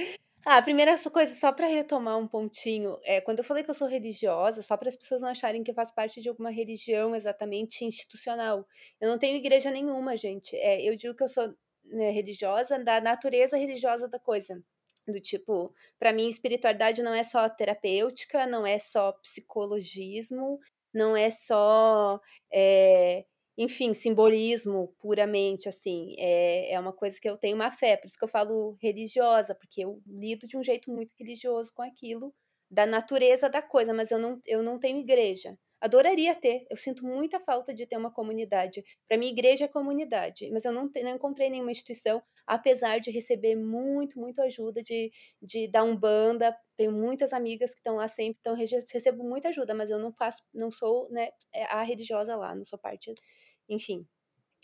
Ah, a primeira coisa, só para retomar um pontinho, é quando eu falei que eu sou religiosa, só para as pessoas não acharem que eu faço parte de alguma religião exatamente institucional. Eu não tenho igreja nenhuma, gente. É, eu digo que eu sou né, religiosa da natureza religiosa da coisa. Do tipo, para mim, espiritualidade não é só terapêutica, não é só psicologismo, não é só, é, enfim, simbolismo puramente, assim. É, é uma coisa que eu tenho uma fé, por isso que eu falo religiosa, porque eu lido de um jeito muito religioso com aquilo, da natureza da coisa, mas eu não, eu não tenho igreja. Adoraria ter, eu sinto muita falta de ter uma comunidade. Para mim, igreja é comunidade, mas eu não, não encontrei nenhuma instituição, apesar de receber muito, muito ajuda de, de dar umbanda. Tenho muitas amigas que estão lá sempre, então recebo muita ajuda, mas eu não faço, não sou né, é, a religiosa lá, não sou parte, enfim.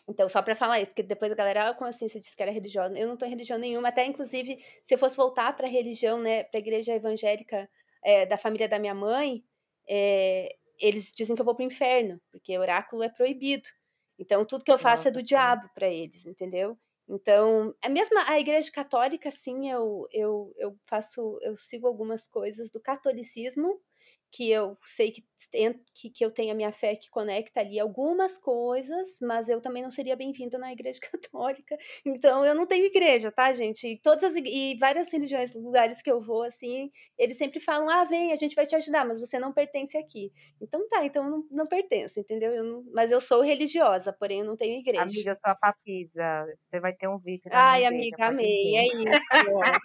Então, só para falar porque depois a galera, ah, como assim você disse que era religiosa? Eu não tô em religião nenhuma, até inclusive, se eu fosse voltar para a religião, né, para a igreja evangélica é, da família da minha mãe, é, eles dizem que eu vou pro inferno, porque oráculo é proibido. Então, tudo que eu faço é Nossa, do sim. diabo para eles, entendeu? Então, a mesma a igreja católica, sim, eu, eu, eu faço, eu sigo algumas coisas do catolicismo, que eu sei que, que, que eu tenho a minha fé que conecta ali algumas coisas, mas eu também não seria bem-vinda na igreja católica. Então, eu não tenho igreja, tá, gente? E todas as, e várias religiões, lugares que eu vou, assim, eles sempre falam: ah, vem, a gente vai te ajudar, mas você não pertence aqui. Então tá, então eu não, não pertenço, entendeu? Eu não- mas eu sou religiosa, porém eu não tenho igreja. Amiga, eu sou a papisa. Você vai ter um na Ai, amiga, igreja, amei. É isso.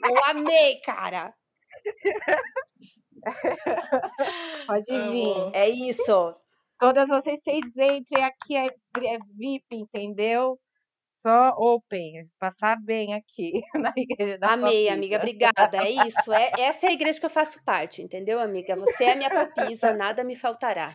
Eu amei, cara. Pode vir. É isso. Todas vocês, vocês entrem aqui, é, é VIP, entendeu? Só open, passar bem aqui na igreja da Amei, papisa. amiga, obrigada. É isso. É, essa é a igreja que eu faço parte, entendeu, amiga? Você é a minha papisa, nada me faltará.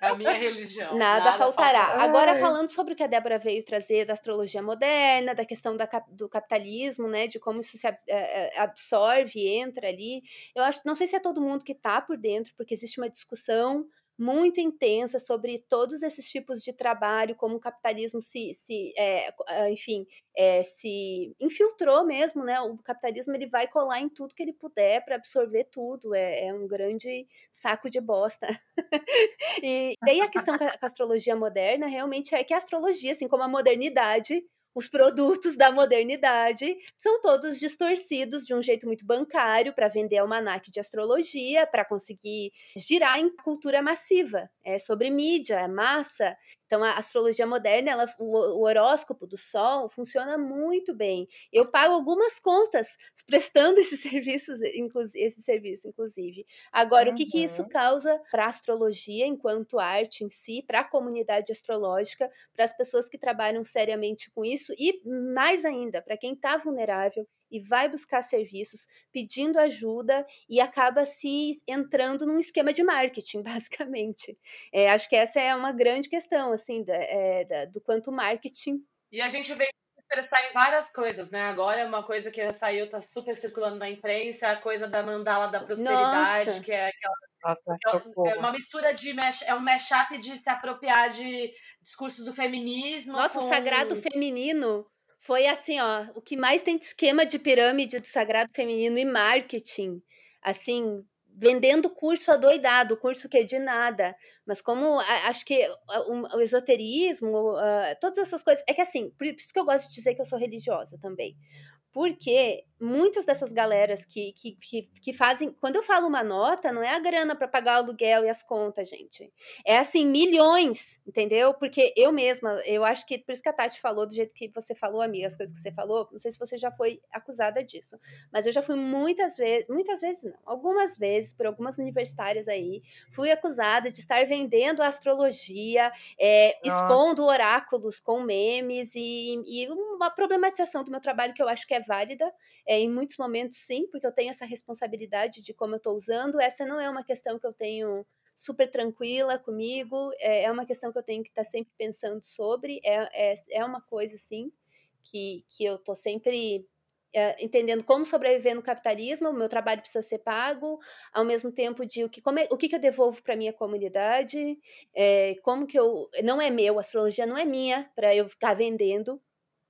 É a minha religião. Nada, faltará. Agora, Ai. falando sobre o que a Débora veio trazer da astrologia moderna, da questão da do capitalismo, né, de como isso se eh, eh, absorve, entra ali, eu acho, não sei se é todo mundo que está por dentro, porque existe uma discussão muito intensa sobre todos esses tipos de trabalho, como o capitalismo se, se ah, enfim, eh, se infiltrou mesmo, né? O capitalismo ele vai colar em tudo que ele puder para absorver tudo. É, é um grande saco de bosta. E daí a questão com a astrologia moderna realmente é que a astrologia, assim como a modernidade, os produtos da modernidade são todos distorcidos de um jeito muito bancário para vender almanaque de astrologia, para conseguir girar em cultura massiva. É sobre mídia, é massa. Então a astrologia moderna, ela, o, o horóscopo do sol funciona muito bem. Eu pago algumas contas prestando esses serviços, inclusive, esse serviço, inclusive. Agora, o que, que isso Uhum. causa para a astrologia enquanto arte em si, para a comunidade astrológica, para as pessoas que trabalham seriamente com isso e mais ainda, para quem está vulnerável e vai buscar serviços pedindo ajuda e acaba se entrando num esquema de marketing, basicamente. É, acho que essa é uma grande questão, assim, da- é, da- do quanto marketing E a gente vê expressar em várias coisas, né? Agora é uma coisa que saiu, tá super circulando na imprensa, a coisa da mandala da prosperidade, Nossa. que é aquela Nossa, É socorro. uma mistura de mash, é um mashup de se apropriar de discursos do feminismo. Nossa, o com- sagrado feminino foi assim, ó, o que mais tem de esquema de pirâmide do sagrado feminino e marketing, assim, vendendo curso adoidado, curso que é de nada. Mas como acho que o esoterismo, ah, todas essas coisas, é que assim, por isso que eu gosto de dizer que eu sou religiosa também. Porque muitas dessas galeras que, que, que, que fazem. Quando eu falo uma nota, não é a grana para pagar o aluguel e as contas, gente. É assim, milhões, entendeu? Porque eu mesma, eu acho que. Por isso que a Tati falou do jeito que você falou, amiga, as coisas que você falou. Não sei se você já foi acusada disso. Mas eu já fui muitas vezes, muitas vezes não, algumas vezes, por algumas universitárias aí, fui acusada de estar vendendo astrologia, é, expondo oráculos com memes e, e uma problematização do meu trabalho que eu acho que é válida. É, em muitos momentos, sim, porque eu tenho essa responsabilidade de como eu estou usando. Essa não é uma questão que eu tenho super tranquila comigo, é, é uma questão que eu tenho que estar sempre pensando sobre. É, é, é uma coisa, sim, que, que eu estou sempre é, entendendo como sobreviver no capitalismo, o meu trabalho precisa ser pago, ao mesmo tempo de o que, como é, o que, que eu devolvo para minha comunidade, é, como que eu. Não é meu, a astrologia não é minha para eu ficar vendendo,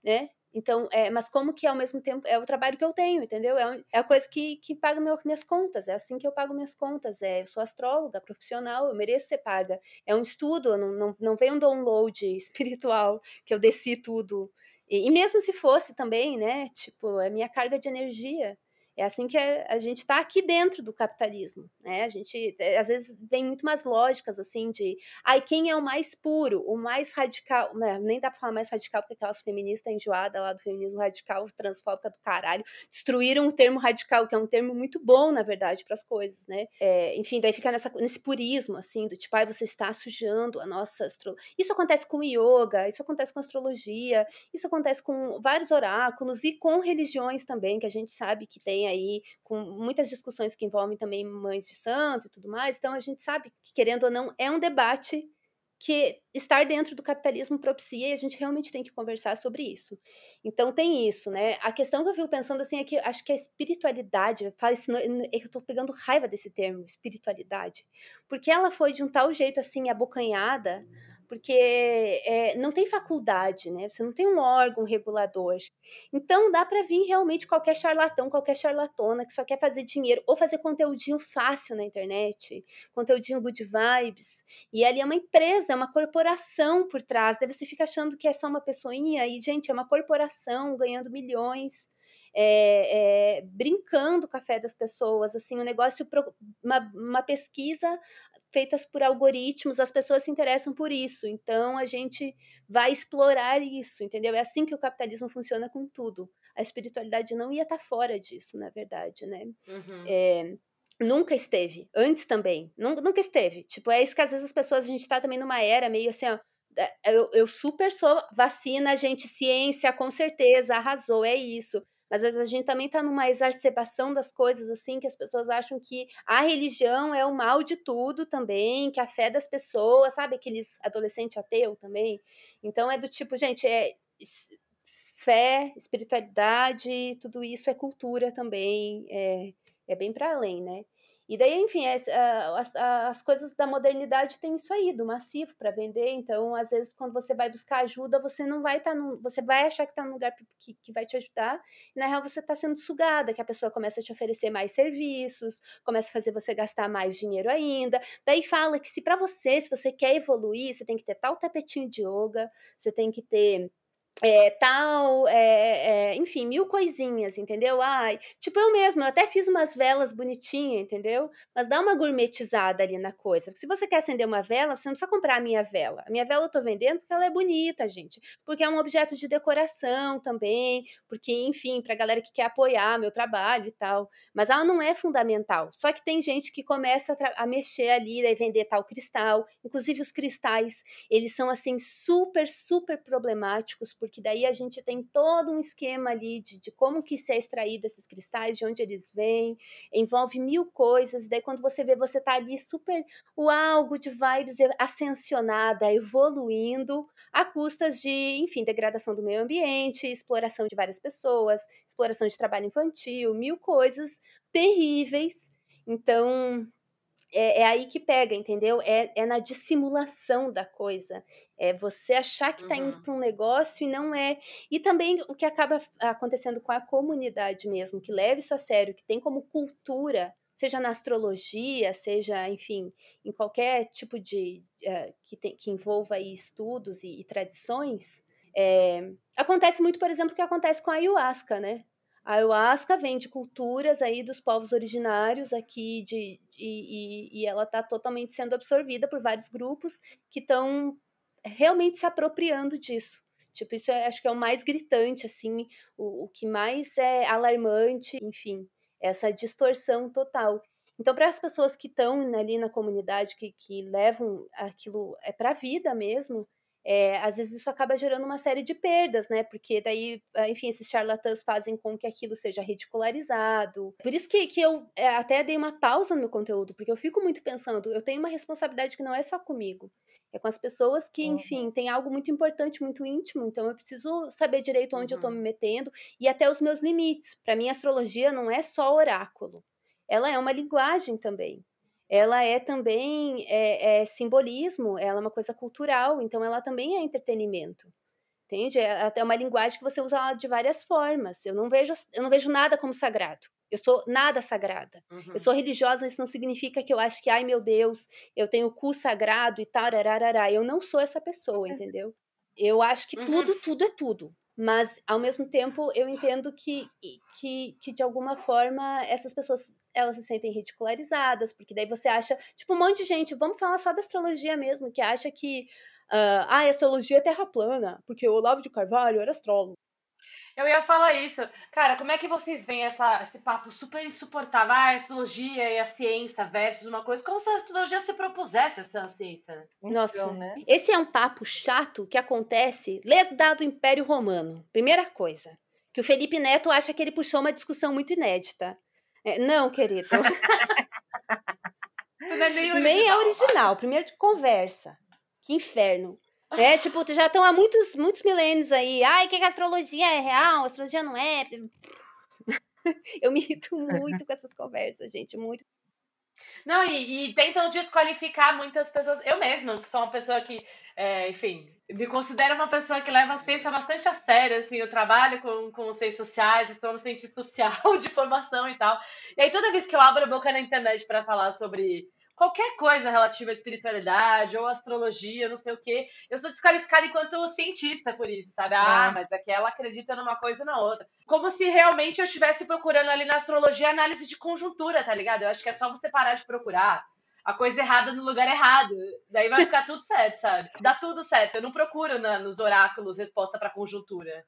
né? Então, é, mas como que ao mesmo tempo é o trabalho que eu tenho, entendeu? É, é a coisa que, que paga meu, minhas contas, é assim que eu pago minhas contas. É, eu sou astróloga profissional, eu mereço ser paga. É um estudo, não, não, não vem um download espiritual que eu desci tudo. E, e mesmo se fosse também, né? Tipo, é minha carga de energia. É assim que a, a gente está aqui dentro do capitalismo, né? A gente é, às vezes vem muito mais lógicas assim de, ai, quem é o mais puro, o mais radical, né? nem dá para falar mais radical porque aquelas feministas enjoadas lá do feminismo radical, transfóbica do caralho, destruíram o termo radical, que é um termo muito bom, na verdade, para as coisas, né? É, enfim, daí fica nessa, nesse purismo assim, do tipo, ai, você está sujando a nossa astrologia. Isso acontece com yoga, isso acontece com astrologia, isso acontece com vários oráculos e com religiões também, que a gente sabe que tem aí com muitas discussões que envolvem também mães de santo e tudo mais. Então a gente sabe que, querendo ou não, é um debate que estar dentro do capitalismo propicia e a gente realmente tem que conversar sobre isso. Então tem isso, né? A questão que eu fico pensando assim é que acho que a espiritualidade, isso, eu tô pegando raiva desse termo, espiritualidade, porque ela foi de um tal jeito assim abocanhada porque é, não tem faculdade, né? Você não tem um órgão regulador. Então dá para vir realmente qualquer charlatão, qualquer charlatona que só quer fazer dinheiro ou fazer conteúdinho fácil na internet, conteúdinho good vibes. E ali é uma empresa, é uma corporação por trás. Daí você fica achando que é só uma pessoinha e, gente, é uma corporação ganhando milhões. É, é, brincando com a fé das pessoas, assim, um negócio, uma, uma pesquisa feitas por algoritmos, as pessoas se interessam por isso. Então a gente vai explorar isso, entendeu? É assim que o capitalismo funciona com tudo. A espiritualidade não ia estar tá fora disso, na verdade, né? Uhum. É, nunca esteve. Antes também. Nunca, nunca esteve. Tipo, é isso que às vezes as pessoas, a gente tá também numa era meio assim, ó, é, eu, eu super sou vacina, gente, ciência, com certeza, arrasou, é isso. Mas às vezes a gente também está numa exacerbação das coisas, assim, que as pessoas acham que a religião é o mal de tudo também, que a fé das pessoas, sabe? Aqueles adolescente ateu também. Então é do tipo, gente, é fé, espiritualidade, tudo isso é cultura também, é, é bem para além, né? E daí, enfim, as, as, as, coisas da modernidade têm isso aí, do massivo para vender. Então, às vezes, quando você vai buscar ajuda, você não vai estar tá Você vai achar que está num lugar que, que vai te ajudar, e na real você está sendo sugada, que a pessoa começa a te oferecer mais serviços, começa a fazer você gastar mais dinheiro ainda. Daí fala que se para você, se você quer evoluir, você tem que ter tal tapetinho de yoga, você tem que ter é, tal, é, é, enfim, mil coisinhas, entendeu? Ai, tipo eu mesma, eu até fiz umas velas bonitinhas, entendeu? Mas dá uma gourmetizada ali na coisa. Porque se você quer acender uma vela, você não precisa comprar a minha vela. A minha vela eu tô vendendo porque ela é bonita, gente. Porque é um objeto de decoração também. Porque, enfim, pra galera que quer apoiar meu trabalho e tal. Mas ela não é fundamental. Só que tem gente que começa a, a mexer ali, e vender tal cristal. Inclusive os cristais, eles são assim super, super problemáticos porque daí a gente tem todo um esquema ali de, de como que se é extraído esses cristais, de onde eles vêm, envolve mil coisas, daí quando você vê, você tá ali super, algo de vibes ascensionada, evoluindo, a custas de, enfim, degradação do meio ambiente, exploração de várias pessoas, exploração de trabalho infantil, mil coisas terríveis. Então, é, é, aí que pega, entendeu? É, é na dissimulação da coisa. É você achar que está uhum. indo para um negócio e não é. E também o que acaba acontecendo com a comunidade mesmo, que leva isso a sério, que tem como cultura, seja na astrologia, seja, enfim, em qualquer tipo de. Uh, que, tem, que envolva estudos e, e tradições. É, acontece muito, por exemplo, o que acontece com a ayahuasca, né? A ayahuasca vem de culturas aí dos povos originários aqui de, e, e, e ela está totalmente sendo absorvida por vários grupos que estão realmente se apropriando disso. Tipo, isso é, acho que é o mais gritante, assim, o, o que mais é alarmante, enfim, essa distorção total. Então, para as pessoas que estão ali na comunidade, que, que levam aquilo é para a vida mesmo, é, às vezes isso acaba gerando uma série de perdas, né? Porque daí, ah, enfim, esses charlatãs fazem com que aquilo seja ridicularizado. Por isso que, que eu é, até dei uma pausa no meu conteúdo, porque eu fico muito pensando, eu tenho uma responsabilidade que não é só comigo. É com as pessoas que, uhum. enfim, tem algo muito importante, muito íntimo, então eu preciso saber direito onde uhum. eu tô me metendo e até os meus limites. Para mim, astrologia não é só oráculo, ela é uma linguagem também. Ela é também é, é simbolismo, ela é uma coisa cultural, então ela também é entretenimento entende? É até uma linguagem que você usa de várias formas. Eu não vejo, eu não vejo nada como sagrado. Eu sou nada sagrada. Uhum. Eu sou religiosa, isso não significa que eu acho que, ai meu Deus, eu tenho o cu sagrado e tarararará. Eu não sou essa pessoa, entendeu? Eu acho que uhum. tudo, tudo é tudo. Mas, ao mesmo tempo, eu entendo que, que, que, de alguma forma, essas pessoas elas se sentem ridicularizadas, porque daí você acha, tipo, um monte de gente, vamos falar só da astrologia mesmo, que acha que Uh, ah, a astrologia é terra plana, porque o Olavo de Carvalho era astrólogo. Eu ia falar isso. Cara, como é que vocês veem essa, esse papo super insuportável? Ah, a astrologia e a ciência versus uma coisa, como se a astrologia se propusesse a ser a ciência. Nossa, então, né? esse é um papo chato que acontece desde o Império Romano. Primeira coisa, que o Felipe Neto acha que ele puxou uma discussão muito inédita. É, não, querido. Tudo é meio original. Nem é original. Primeiro de conversa. Que inferno. É, tipo, já estão há muitos, muitos milênios aí. Ai, que, que a astrologia é real, a astrologia não é. Eu me irrito muito com essas conversas, gente, muito. Não, e, e, tentam desqualificar muitas pessoas. Eu mesma, que sou uma pessoa que, é, enfim, me considero uma pessoa que leva a ciência bastante a sério, assim, eu trabalho com, com ciências sociais, sou um cientista social de formação e tal. E aí toda vez que eu abro a boca na internet para falar sobre qualquer coisa relativa à espiritualidade ou astrologia, não sei o quê, eu sou desqualificada enquanto cientista por isso, sabe? Ah, é. mas é que ela acredita numa coisa e na outra. Como se realmente eu estivesse procurando ali na astrologia análise de conjuntura, tá ligado? Eu acho que é só você parar de procurar a coisa errada no lugar errado. Daí vai ficar tudo certo, sabe? Dá tudo certo. Eu não procuro na, nos oráculos resposta para conjuntura.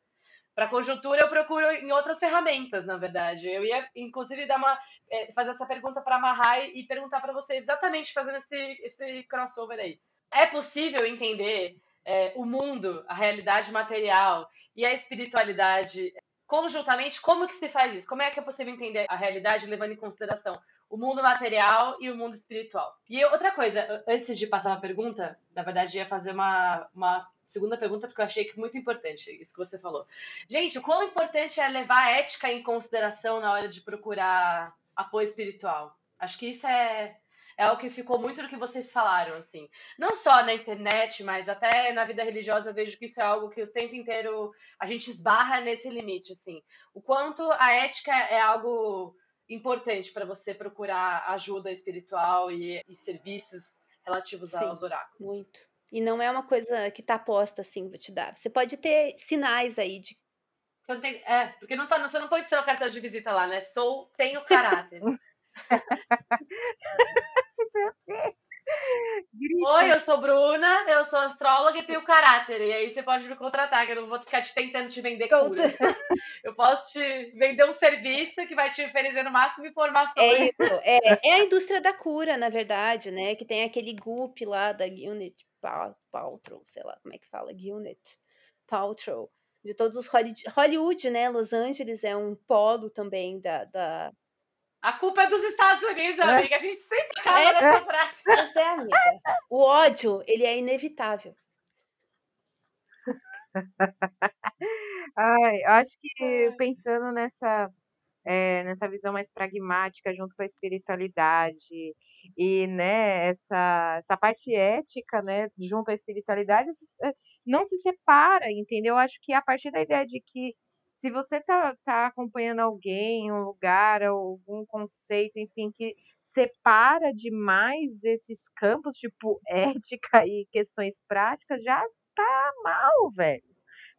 Para conjuntura, eu procuro em outras ferramentas, na verdade. Eu ia, inclusive, dar uma, é, fazer essa pergunta para a Mahai e perguntar para você exatamente fazendo esse, esse crossover aí. É possível entender é, o mundo, a realidade material e a espiritualidade conjuntamente? Como que se faz isso? Como é que é possível entender a realidade levando em consideração o mundo material e o mundo espiritual. E outra coisa, antes de passar uma pergunta, na verdade ia fazer uma, uma segunda pergunta porque eu achei que muito importante isso que você falou. Gente, o quão importante é levar a ética em consideração na hora de procurar apoio espiritual? Acho que isso é é o que ficou muito do que vocês falaram, assim. Não só na internet, mas até na vida religiosa eu vejo que isso é algo que o tempo inteiro a gente esbarra nesse limite, assim. O quanto a ética é algo importante para você procurar ajuda espiritual e, e serviços relativos Sim, aos oráculos. Muito. E não é uma coisa que tá posta assim, vou te dar. Você pode ter sinais aí de. Você tem, é, porque não tá, você não pode ser o cartão de visita lá, né? Sou, tenho caráter. Meu Deus. Oi, eu sou Bruna, eu sou astróloga e tenho caráter. E aí você pode me contratar, que eu não vou ficar te tentando te vender cura. Eu posso te vender um serviço que vai te oferecer no máximo informações. É isso, é, é a indústria da cura, na verdade, né? Que tem aquele Goop lá da Gwyneth Paltrow, sei lá como é que fala, Gwyneth Paltrow. De todos os Hollywood, né? Los Angeles é um polo também da, da a culpa é dos Estados Unidos, é. amiga. A gente sempre acaba é, nessa é. frase. Mas é, amiga. O ódio, ele é inevitável. Ai, acho que pensando nessa, é, nessa visão mais pragmática junto com a espiritualidade e né, essa, essa parte ética né, junto à espiritualidade é, não se separa, entendeu? Acho que a partir da ideia de que se você tá, tá acompanhando alguém, um lugar, algum conceito, enfim, que separa demais esses campos, tipo ética e questões práticas, já tá mal, velho.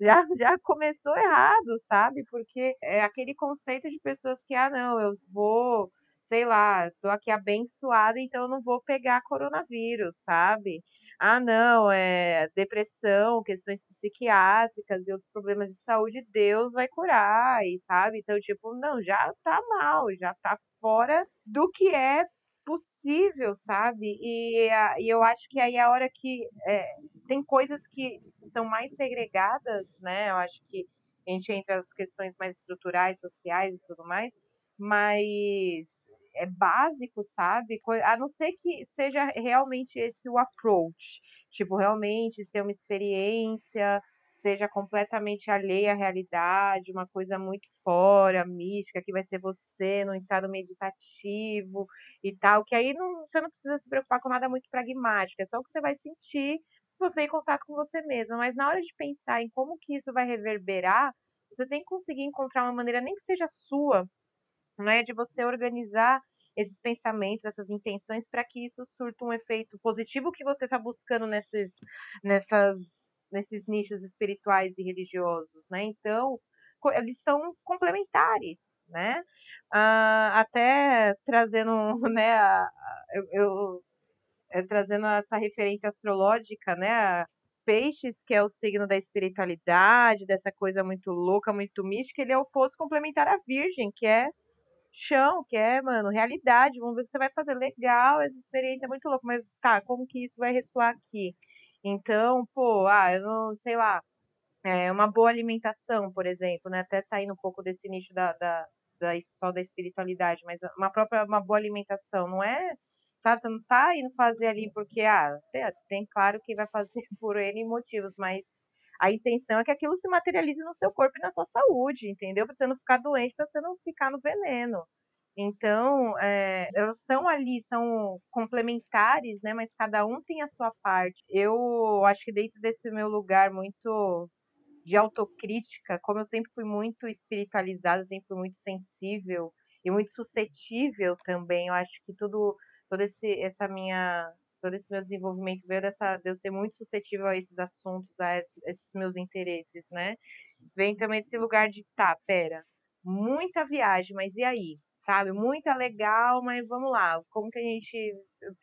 Já, já começou errado, sabe? Porque é aquele conceito de pessoas que, ah, não, eu vou, sei lá, tô aqui abençoada, então eu não vou pegar coronavírus, sabe? Ah, não, é depressão, questões psiquiátricas e outros problemas de saúde, Deus vai curar, e sabe? Então, tipo, não, já tá mal, já tá fora do que é possível, sabe? E, e eu acho que aí é a hora que é, tem coisas que são mais segregadas, né? Eu acho que a gente entra as questões mais estruturais, sociais e tudo mais, mas é básico, sabe? A não ser que seja realmente esse o approach. Tipo, realmente ter uma experiência, seja completamente alheia à realidade, uma coisa muito fora, mística, que vai ser você no estado meditativo e tal, que aí não, você não precisa se preocupar com nada muito pragmático, é só o que você vai sentir você em contato com você mesma. Mas na hora de pensar em como que isso vai reverberar, você tem que conseguir encontrar uma maneira, nem que seja sua, não é de você organizar esses pensamentos, essas intenções, para que isso surta um efeito positivo que você está buscando nesses, nessas, nesses nichos espirituais e religiosos, né? Então, eles são complementares, né? Ah, até trazendo, né, a, eu, eu é, trazendo essa referência astrológica, né? Peixes, que é o signo da espiritualidade, dessa coisa muito louca, muito mística, ele é oposto complementar à Virgem, que é chão, que é, mano, realidade. Vamos ver o que você vai fazer. Legal, essa experiência é muito louca, mas tá, como que isso vai ressoar aqui? Então, pô, ah, eu não sei lá. É uma boa alimentação, por exemplo, né? Até saindo um pouco desse nicho da, da, da só da espiritualidade, mas uma própria uma boa alimentação, não é sabe? Você não tá indo fazer ali porque, ah, tem, tem claro que vai fazer por N motivos, mas a intenção é que aquilo se materialize no seu corpo e na sua saúde, entendeu? Para você não ficar doente, para você não ficar no veneno. Então, é, elas estão ali, são complementares, né? Mas cada um tem a sua parte. Eu acho que dentro desse meu lugar muito de autocrítica, como eu sempre fui muito espiritualizada, sempre fui muito sensível e muito suscetível também, eu acho que tudo, todo esse, essa minha todo esse meu desenvolvimento veio dessa de eu ser muito suscetível a esses assuntos, a esses, esses meus interesses, né? Vem também desse lugar de, tá, pera, muita viagem, mas e aí? Sabe? Muita legal, mas vamos lá, como que a gente.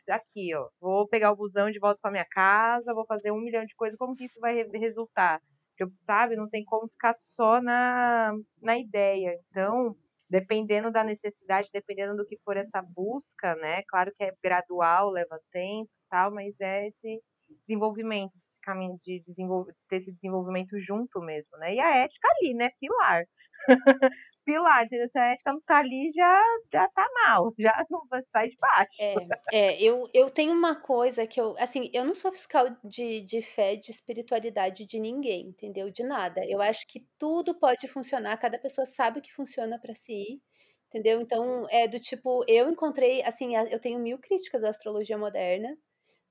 Aqui, ó, vou pegar o busão de volta para minha casa, vou fazer um milhão de coisas, como que isso vai resultar? Eu, sabe? Não tem como ficar só na, na ideia. Então, dependendo da necessidade, dependendo do que for essa busca, né? Claro que é gradual, leva tempo tal, mas é esse desenvolvimento, esse caminho de desenvolver, ter esse desenvolvimento junto mesmo, né? E a ética ali, né? Pilar. Pilar, entendeu? Se a ética não tá ali, já, já tá mal, já não sair de baixo. É, é eu, eu tenho uma coisa que eu, assim, eu não sou fiscal de, de fé, de espiritualidade de ninguém, entendeu? De nada. Eu acho que tudo pode funcionar, cada pessoa sabe o que funciona para si, entendeu? Então, é do tipo, eu encontrei, assim, eu tenho mil críticas à astrologia moderna,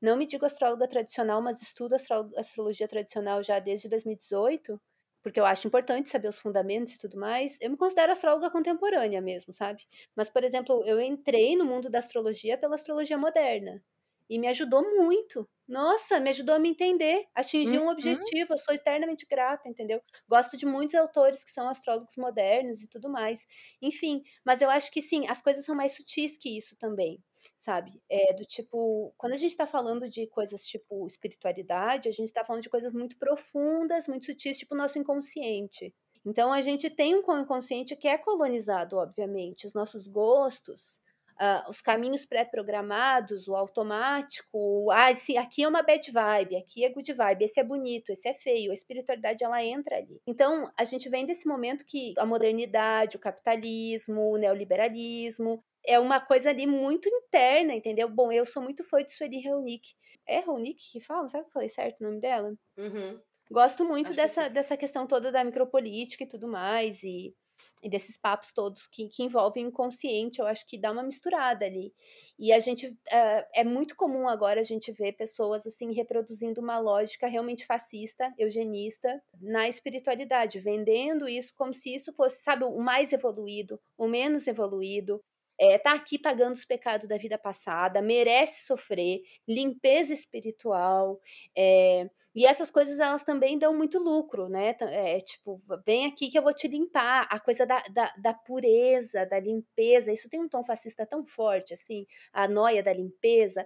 não me digo astróloga tradicional, mas estudo astrologia tradicional já desde 2018, porque eu acho importante saber os fundamentos e tudo mais. Eu me considero astróloga contemporânea mesmo, sabe? Mas, por exemplo, eu entrei no mundo da astrologia pela astrologia moderna. E me ajudou muito. Nossa, me ajudou a me entender, atingir um uhum. objetivo. Eu sou eternamente grata, entendeu? Gosto de muitos autores que são astrólogos modernos e tudo mais. Enfim, mas eu acho que sim, as coisas são mais sutis que isso também sabe? É do tipo, quando a gente está falando de coisas tipo espiritualidade, a gente está falando de coisas muito profundas, muito sutis, tipo o nosso inconsciente. Então a gente tem um inconsciente que é colonizado, obviamente, os nossos gostos, uh, os caminhos pré-programados, o automático, ah, esse, aqui é uma bad vibe, aqui é good vibe, esse é bonito, esse é feio, a espiritualidade ela entra ali. Então a gente vem desse momento que a modernidade, o capitalismo, o neoliberalismo, é uma coisa ali muito interna, entendeu? Bom, eu sou muito fã de Sueli Reunic. É Reunic que fala? Sabe que eu falei certo o nome dela? Uhum. Gosto muito dessa, que dessa questão toda da micropolítica e tudo mais, e, e desses papos todos que, que envolvem o inconsciente, eu acho que dá uma misturada ali. E a gente, uh, é muito comum agora a gente ver pessoas, assim, reproduzindo uma lógica realmente fascista, eugenista, na espiritualidade, vendendo isso como se isso fosse, sabe, o mais evoluído, o menos evoluído, é, tá aqui pagando os pecados da vida passada, merece sofrer, limpeza espiritual, é, e essas coisas elas também dão muito lucro, né? É, tipo, vem aqui que eu vou te limpar, a coisa da, da, da pureza, da limpeza, isso tem um tom fascista tão forte, assim, a noia da limpeza.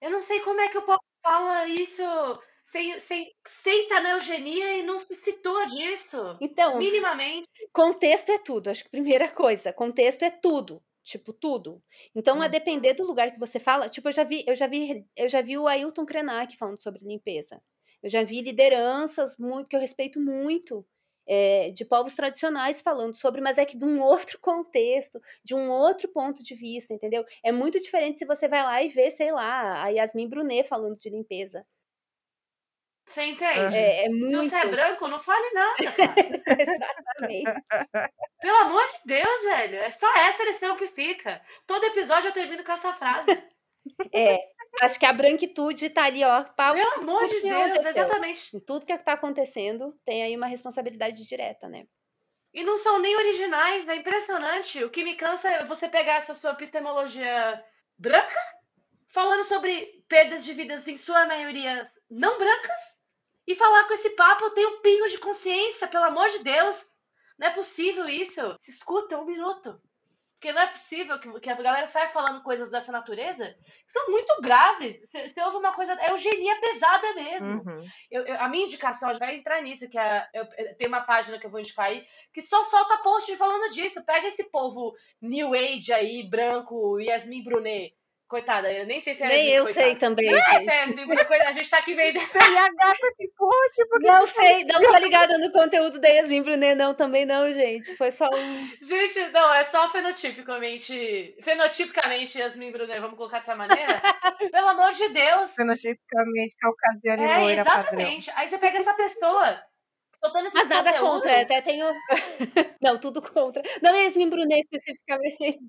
Eu não sei como é que o povo fala isso sem, sem, senta na eugenia e não se citou disso. Então, minimamente. Contexto é tudo, acho que primeira coisa, contexto é tudo. Tipo, tudo. Então, hum. a depender do lugar que você fala, tipo, eu já vi, eu já vi, eu já vi o Ailton Krenak falando sobre limpeza. Eu já vi lideranças muito que eu respeito muito é, de povos tradicionais falando sobre, mas é que de um outro contexto, de um outro ponto de vista, entendeu? É muito diferente se você vai lá e vê, sei lá, a Yasmin Brunet falando de limpeza. Você entende? É, é muito... Se você é branco, não fale nada. Exatamente. Pelo amor de Deus, velho. É só essa lição que fica. Todo episódio eu termino com essa frase. É, acho que a branquitude tá ali, ó. Pra, Pelo amor de Deus, aconteceu. exatamente. Em tudo que tá acontecendo, tem aí uma responsabilidade direta, né? E não são nem originais, é impressionante. O que me cansa é você pegar essa sua epistemologia branca, falando sobre perdas de vidas, em sua maioria não brancas, e falar com esse papo tem um pingo de consciência, pelo amor de Deus. Não é possível isso. Se escuta um minuto. Porque não é possível que, a galera saia falando coisas dessa natureza que são muito graves. Se houve uma coisa. É eugenia pesada mesmo. Uhum. Eu, eu, a minha indicação vai entrar nisso, que é, eu, tem uma página que eu vou indicar aí, que só solta post falando disso. Pega esse povo New Age aí, branco, Yasmin Brunet Coitada, eu nem sei se é Nem eu coitada. sei também. Nem sei se é a gente tá aqui meio. E a gata de post, porque. Não sei, não tô ligada no conteúdo da Yasmin Brunet, não, também não, gente. Foi só um. Gente, não, é só fenotipicamente. Fenotipicamente Yasmin Brunet, vamos colocar dessa maneira? Pelo amor de Deus. Fenotipicamente caucasiana e é, loira. Exatamente. Padrão. Aí você pega essa pessoa. Mas nada conteúdo. contra, até tenho. não, tudo contra. Não Yasmin Brunet especificamente.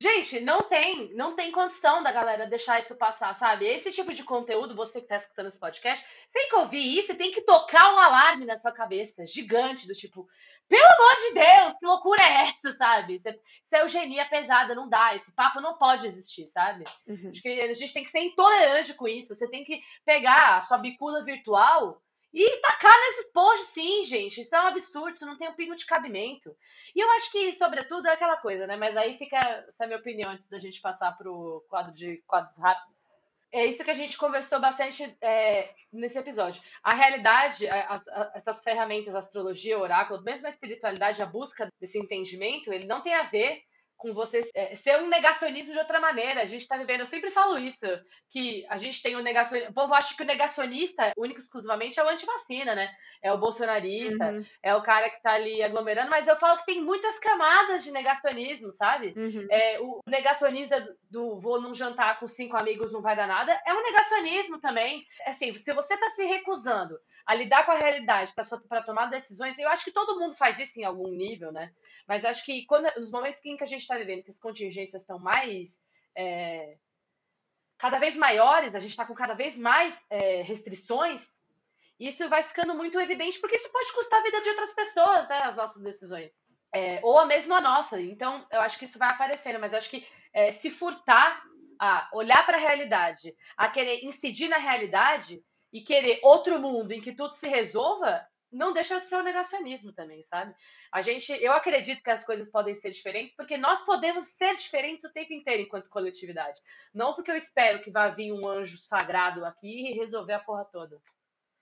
Gente, não tem, não tem condição da galera deixar isso passar, sabe? Esse tipo de conteúdo, você que tá escutando esse podcast, você tem que ouvir isso e tem que tocar um alarme na sua cabeça, gigante, do tipo, pelo amor de Deus, que loucura é essa, sabe? Isso é eugenia pesada, não dá, esse papo não pode existir, sabe? Uhum. Acho que a gente tem que ser intolerante com isso, você tem que pegar a sua bicula virtual e tacar nesses posts, sim, gente. Isso é um absurdo, isso não tem um pingo de cabimento. E eu acho que, sobretudo, é aquela coisa, né? Mas aí fica essa é minha opinião antes da gente passar pro quadro de quadros rápidos. É isso que a gente conversou bastante é, nesse episódio. A realidade, as, as, essas ferramentas, astrologia, oráculo, mesmo a espiritualidade, a busca desse entendimento, ele não tem a ver com você é, ser um negacionismo de outra maneira. A gente está vivendo, eu sempre falo isso, que a gente tem o um negacionismo. O povo acha que o negacionista, único exclusivamente, é o antivacina, né? É o bolsonarista, uhum. é o cara que está ali aglomerando, mas eu falo que tem muitas camadas de negacionismo, sabe? Uhum. É, o negacionista do, do vou num jantar com cinco amigos não vai dar nada, é um negacionismo também. Assim, se você está se recusando a lidar com a realidade para tomar decisões, eu acho que todo mundo faz isso em algum nível, né? Mas acho que quando, nos momentos em que a gente está vivendo, que as contingências estão mais. É, cada vez maiores, a gente está com cada vez mais é, restrições, isso vai ficando muito evidente, porque isso pode custar a vida de outras pessoas, né? As nossas decisões. É, ou a mesma nossa. Então, eu acho que isso vai aparecendo, mas acho que é, se furtar a olhar para a realidade, a querer incidir na realidade e querer outro mundo em que tudo se resolva, não deixa de ser um negacionismo também, sabe? A gente, eu acredito que as coisas podem ser diferentes porque nós podemos ser diferentes o tempo inteiro enquanto coletividade. Não porque eu espero que vá vir um anjo sagrado aqui e resolver a porra toda.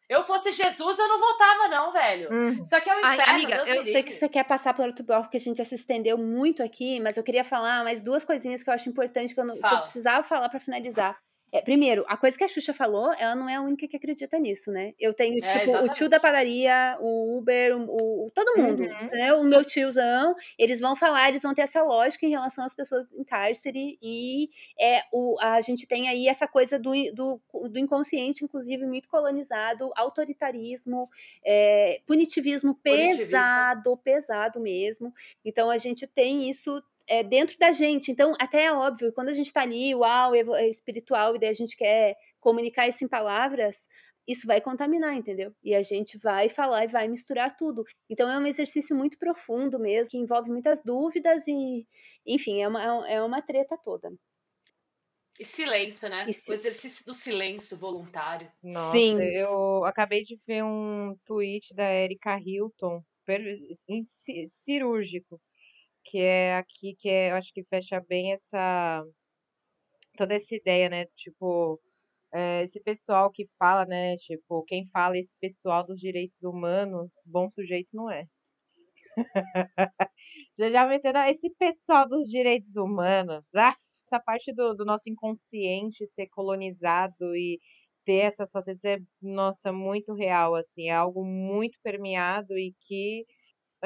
Eu fosse Jesus, eu não voltava, não, velho. Hum. Isso aqui é o um inferno. Ai, amiga, Deus eu sei que você quer passar por outro bloco, porque a gente já se estendeu muito aqui, mas eu queria falar mais duas coisinhas que eu acho importante que eu, não, que eu precisava falar para finalizar. É, primeiro, a coisa que a Xuxa falou, ela não é a única que acredita nisso, né? Eu tenho, é, tipo, o tio da padaria, o Uber, o, o todo mundo, uhum. entendeu? O meu tiozão, eles vão falar, eles vão ter essa lógica em relação às pessoas em cárcere e é, o, a gente tem aí essa coisa do, do, do inconsciente, inclusive, muito colonizado, autoritarismo, é, punitivismo pesado, pesado mesmo. Então, a gente tem isso é, dentro da gente. Então, até é óbvio, quando a gente está ali, uau, é espiritual, e daí a gente quer comunicar isso em palavras, isso vai contaminar, entendeu? E a gente vai falar e vai misturar tudo. Então é um exercício muito profundo mesmo, que envolve muitas dúvidas e, enfim, é uma, é uma treta toda. E silêncio, né? E O exercício do silêncio voluntário. Nossa, Sim. eu acabei de ver um tweet da Erika Hilton, cirúrgico, que é aqui, que é, eu acho que fecha bem essa toda essa ideia, né? Tipo, é, esse pessoal que fala, né? Tipo, quem fala esse pessoal dos direitos humanos, bom sujeito não é. já já me entendeu? Esse pessoal dos direitos humanos, ah, essa parte do, do nosso inconsciente ser colonizado e ter essas facetas é, nossa, muito real, assim, é algo muito permeado e que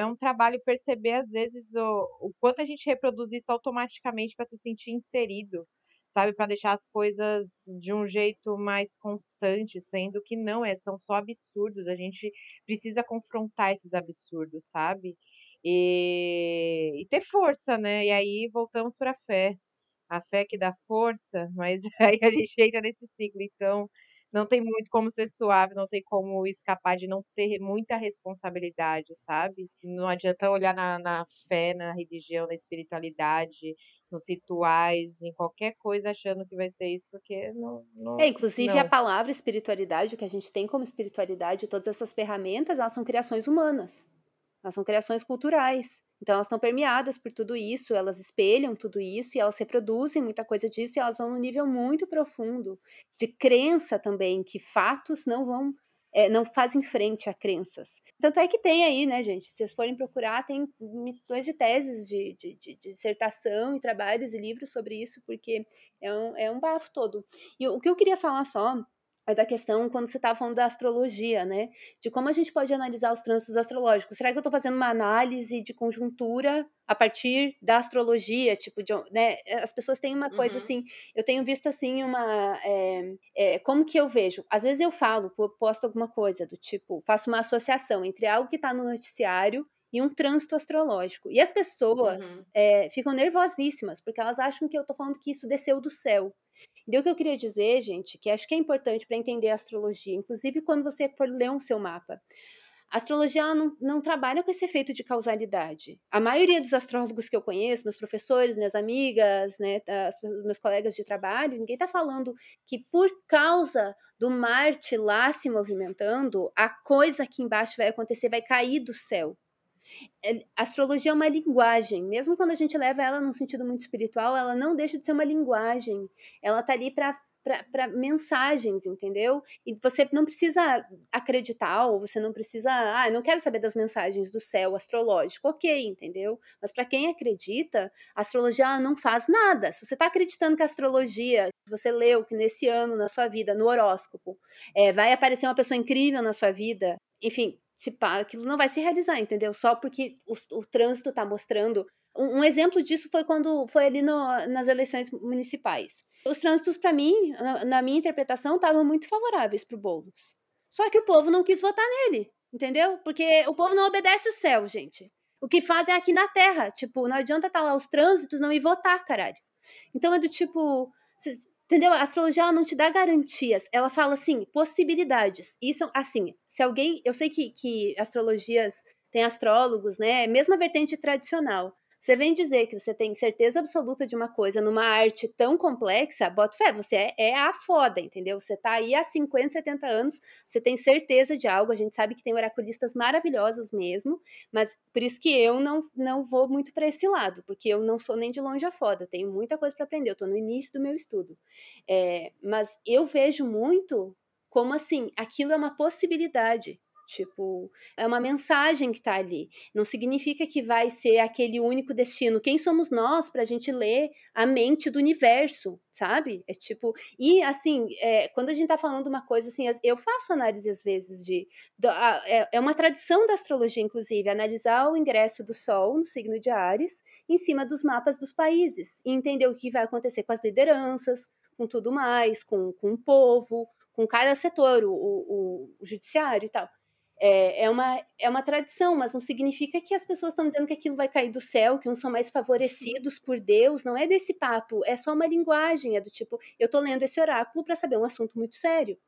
é um trabalho perceber, às vezes, o, o quanto a gente reproduz isso automaticamente para se sentir inserido, sabe? Para deixar as coisas de um jeito mais constante, sendo que não é, são só absurdos. A gente precisa confrontar esses absurdos, sabe? E, e ter força, né? E aí voltamos para a fé. A fé que dá força, mas aí a gente entra nesse ciclo. Então, não tem muito como ser suave, não tem como escapar de não ter muita responsabilidade, sabe? Não adianta olhar na, na fé, na religião, na espiritualidade, nos rituais, em qualquer coisa achando que vai ser isso, porque não. não é, inclusive não. a palavra espiritualidade, o que a gente tem como espiritualidade, todas essas ferramentas, elas são criações humanas, elas são criações culturais. Então elas estão permeadas por tudo isso, elas espelham tudo isso e elas reproduzem muita coisa disso e elas vão num nível muito profundo de crença também, que fatos não vão é, não fazem frente a crenças. Tanto é que tem aí, né, gente? Se vocês forem procurar, tem milhões de teses de, de, de, dissertação e trabalhos e livros sobre isso, porque é um, é um bafo todo. E o que eu queria falar só é da questão quando você estava falando da astrologia, né? De como a gente pode analisar os trânsitos astrológicos. Será que eu estou fazendo uma análise de conjuntura a partir da astrologia? Tipo, de, né? As pessoas têm uma coisa uhum. assim. Eu tenho visto assim uma. É, é, como que eu vejo? Às vezes eu falo, posto alguma coisa do tipo, faço uma associação entre algo que está no noticiário e um trânsito astrológico. E as pessoas uhum. é, ficam nervosíssimas, porque elas acham que eu estou falando que isso desceu do céu. E o que eu queria dizer, gente, que acho que é importante para entender a astrologia, inclusive quando você for ler um seu mapa. A astrologia não, não, trabalha com esse efeito de causalidade. A maioria dos astrólogos que eu conheço, meus professores, minhas amigas, né, as, meus colegas de trabalho, ninguém está falando que por causa do Marte lá se movimentando, a coisa aqui embaixo vai acontecer, vai cair do céu. É, a astrologia é uma linguagem, mesmo quando a gente leva ela num sentido muito espiritual, ela não deixa de ser uma linguagem. Ela tá ali para para mensagens, entendeu? E você não precisa acreditar, ou você não precisa, ah, não quero saber das mensagens do céu astrológico, ok, entendeu? Mas para quem acredita, a astrologia não faz nada. Se você está acreditando que a astrologia, você leu que nesse ano na sua vida, no horóscopo, é, vai aparecer uma pessoa incrível na sua vida, enfim, pá, aquilo não vai se realizar, entendeu? Só porque o, o trânsito está mostrando. Um, um, exemplo disso foi quando foi ali no, nas eleições municipais. Os trânsitos, para mim, na, na, minha interpretação, estavam muito favoráveis para o Boulos. Só que o povo não quis votar nele, entendeu? Porque o povo não obedece o céu, gente. O que fazem aqui na terra. Tipo, não adianta estar tá lá os trânsitos não ir votar, caralho. Então é do tipo. Entendeu? A astrologia ela não te dá garantias, ela fala assim, possibilidades. Isso, assim, se alguém. Eu sei que, que astrologias tem astrólogos, né? Mesma vertente tradicional. Você vem dizer que você tem certeza absoluta de uma coisa numa arte tão complexa, bota fé, você é, é, a foda, entendeu? Você tá aí há 50, 70 anos, você tem certeza de algo, a gente sabe que tem oraculistas maravilhosos mesmo, mas por isso que eu não, não vou muito para esse lado, porque eu não sou nem de longe a foda, tenho muita coisa para aprender, eu tô no início do meu estudo. É, mas eu vejo muito como assim, aquilo é uma possibilidade. Tipo, é uma mensagem que está ali. Não significa que vai ser aquele único destino. Quem somos nós para a gente ler a mente do universo, sabe? É tipo. E, assim, é, quando a gente está falando uma coisa assim, eu faço análise às vezes de. é, é uma tradição da astrologia, inclusive, analisar o ingresso do Sol no signo de Ares em cima dos mapas dos países e entender o que vai acontecer com as lideranças, com tudo mais, com, com o povo, com cada setor, o, o, o judiciário e tal é, é, uma, é uma tradição, mas não significa que as pessoas estão dizendo que aquilo vai cair do céu, que uns são mais favorecidos por Deus. Não é desse papo, é só uma linguagem. É do tipo, eu estou lendo esse oráculo para saber um assunto muito sério.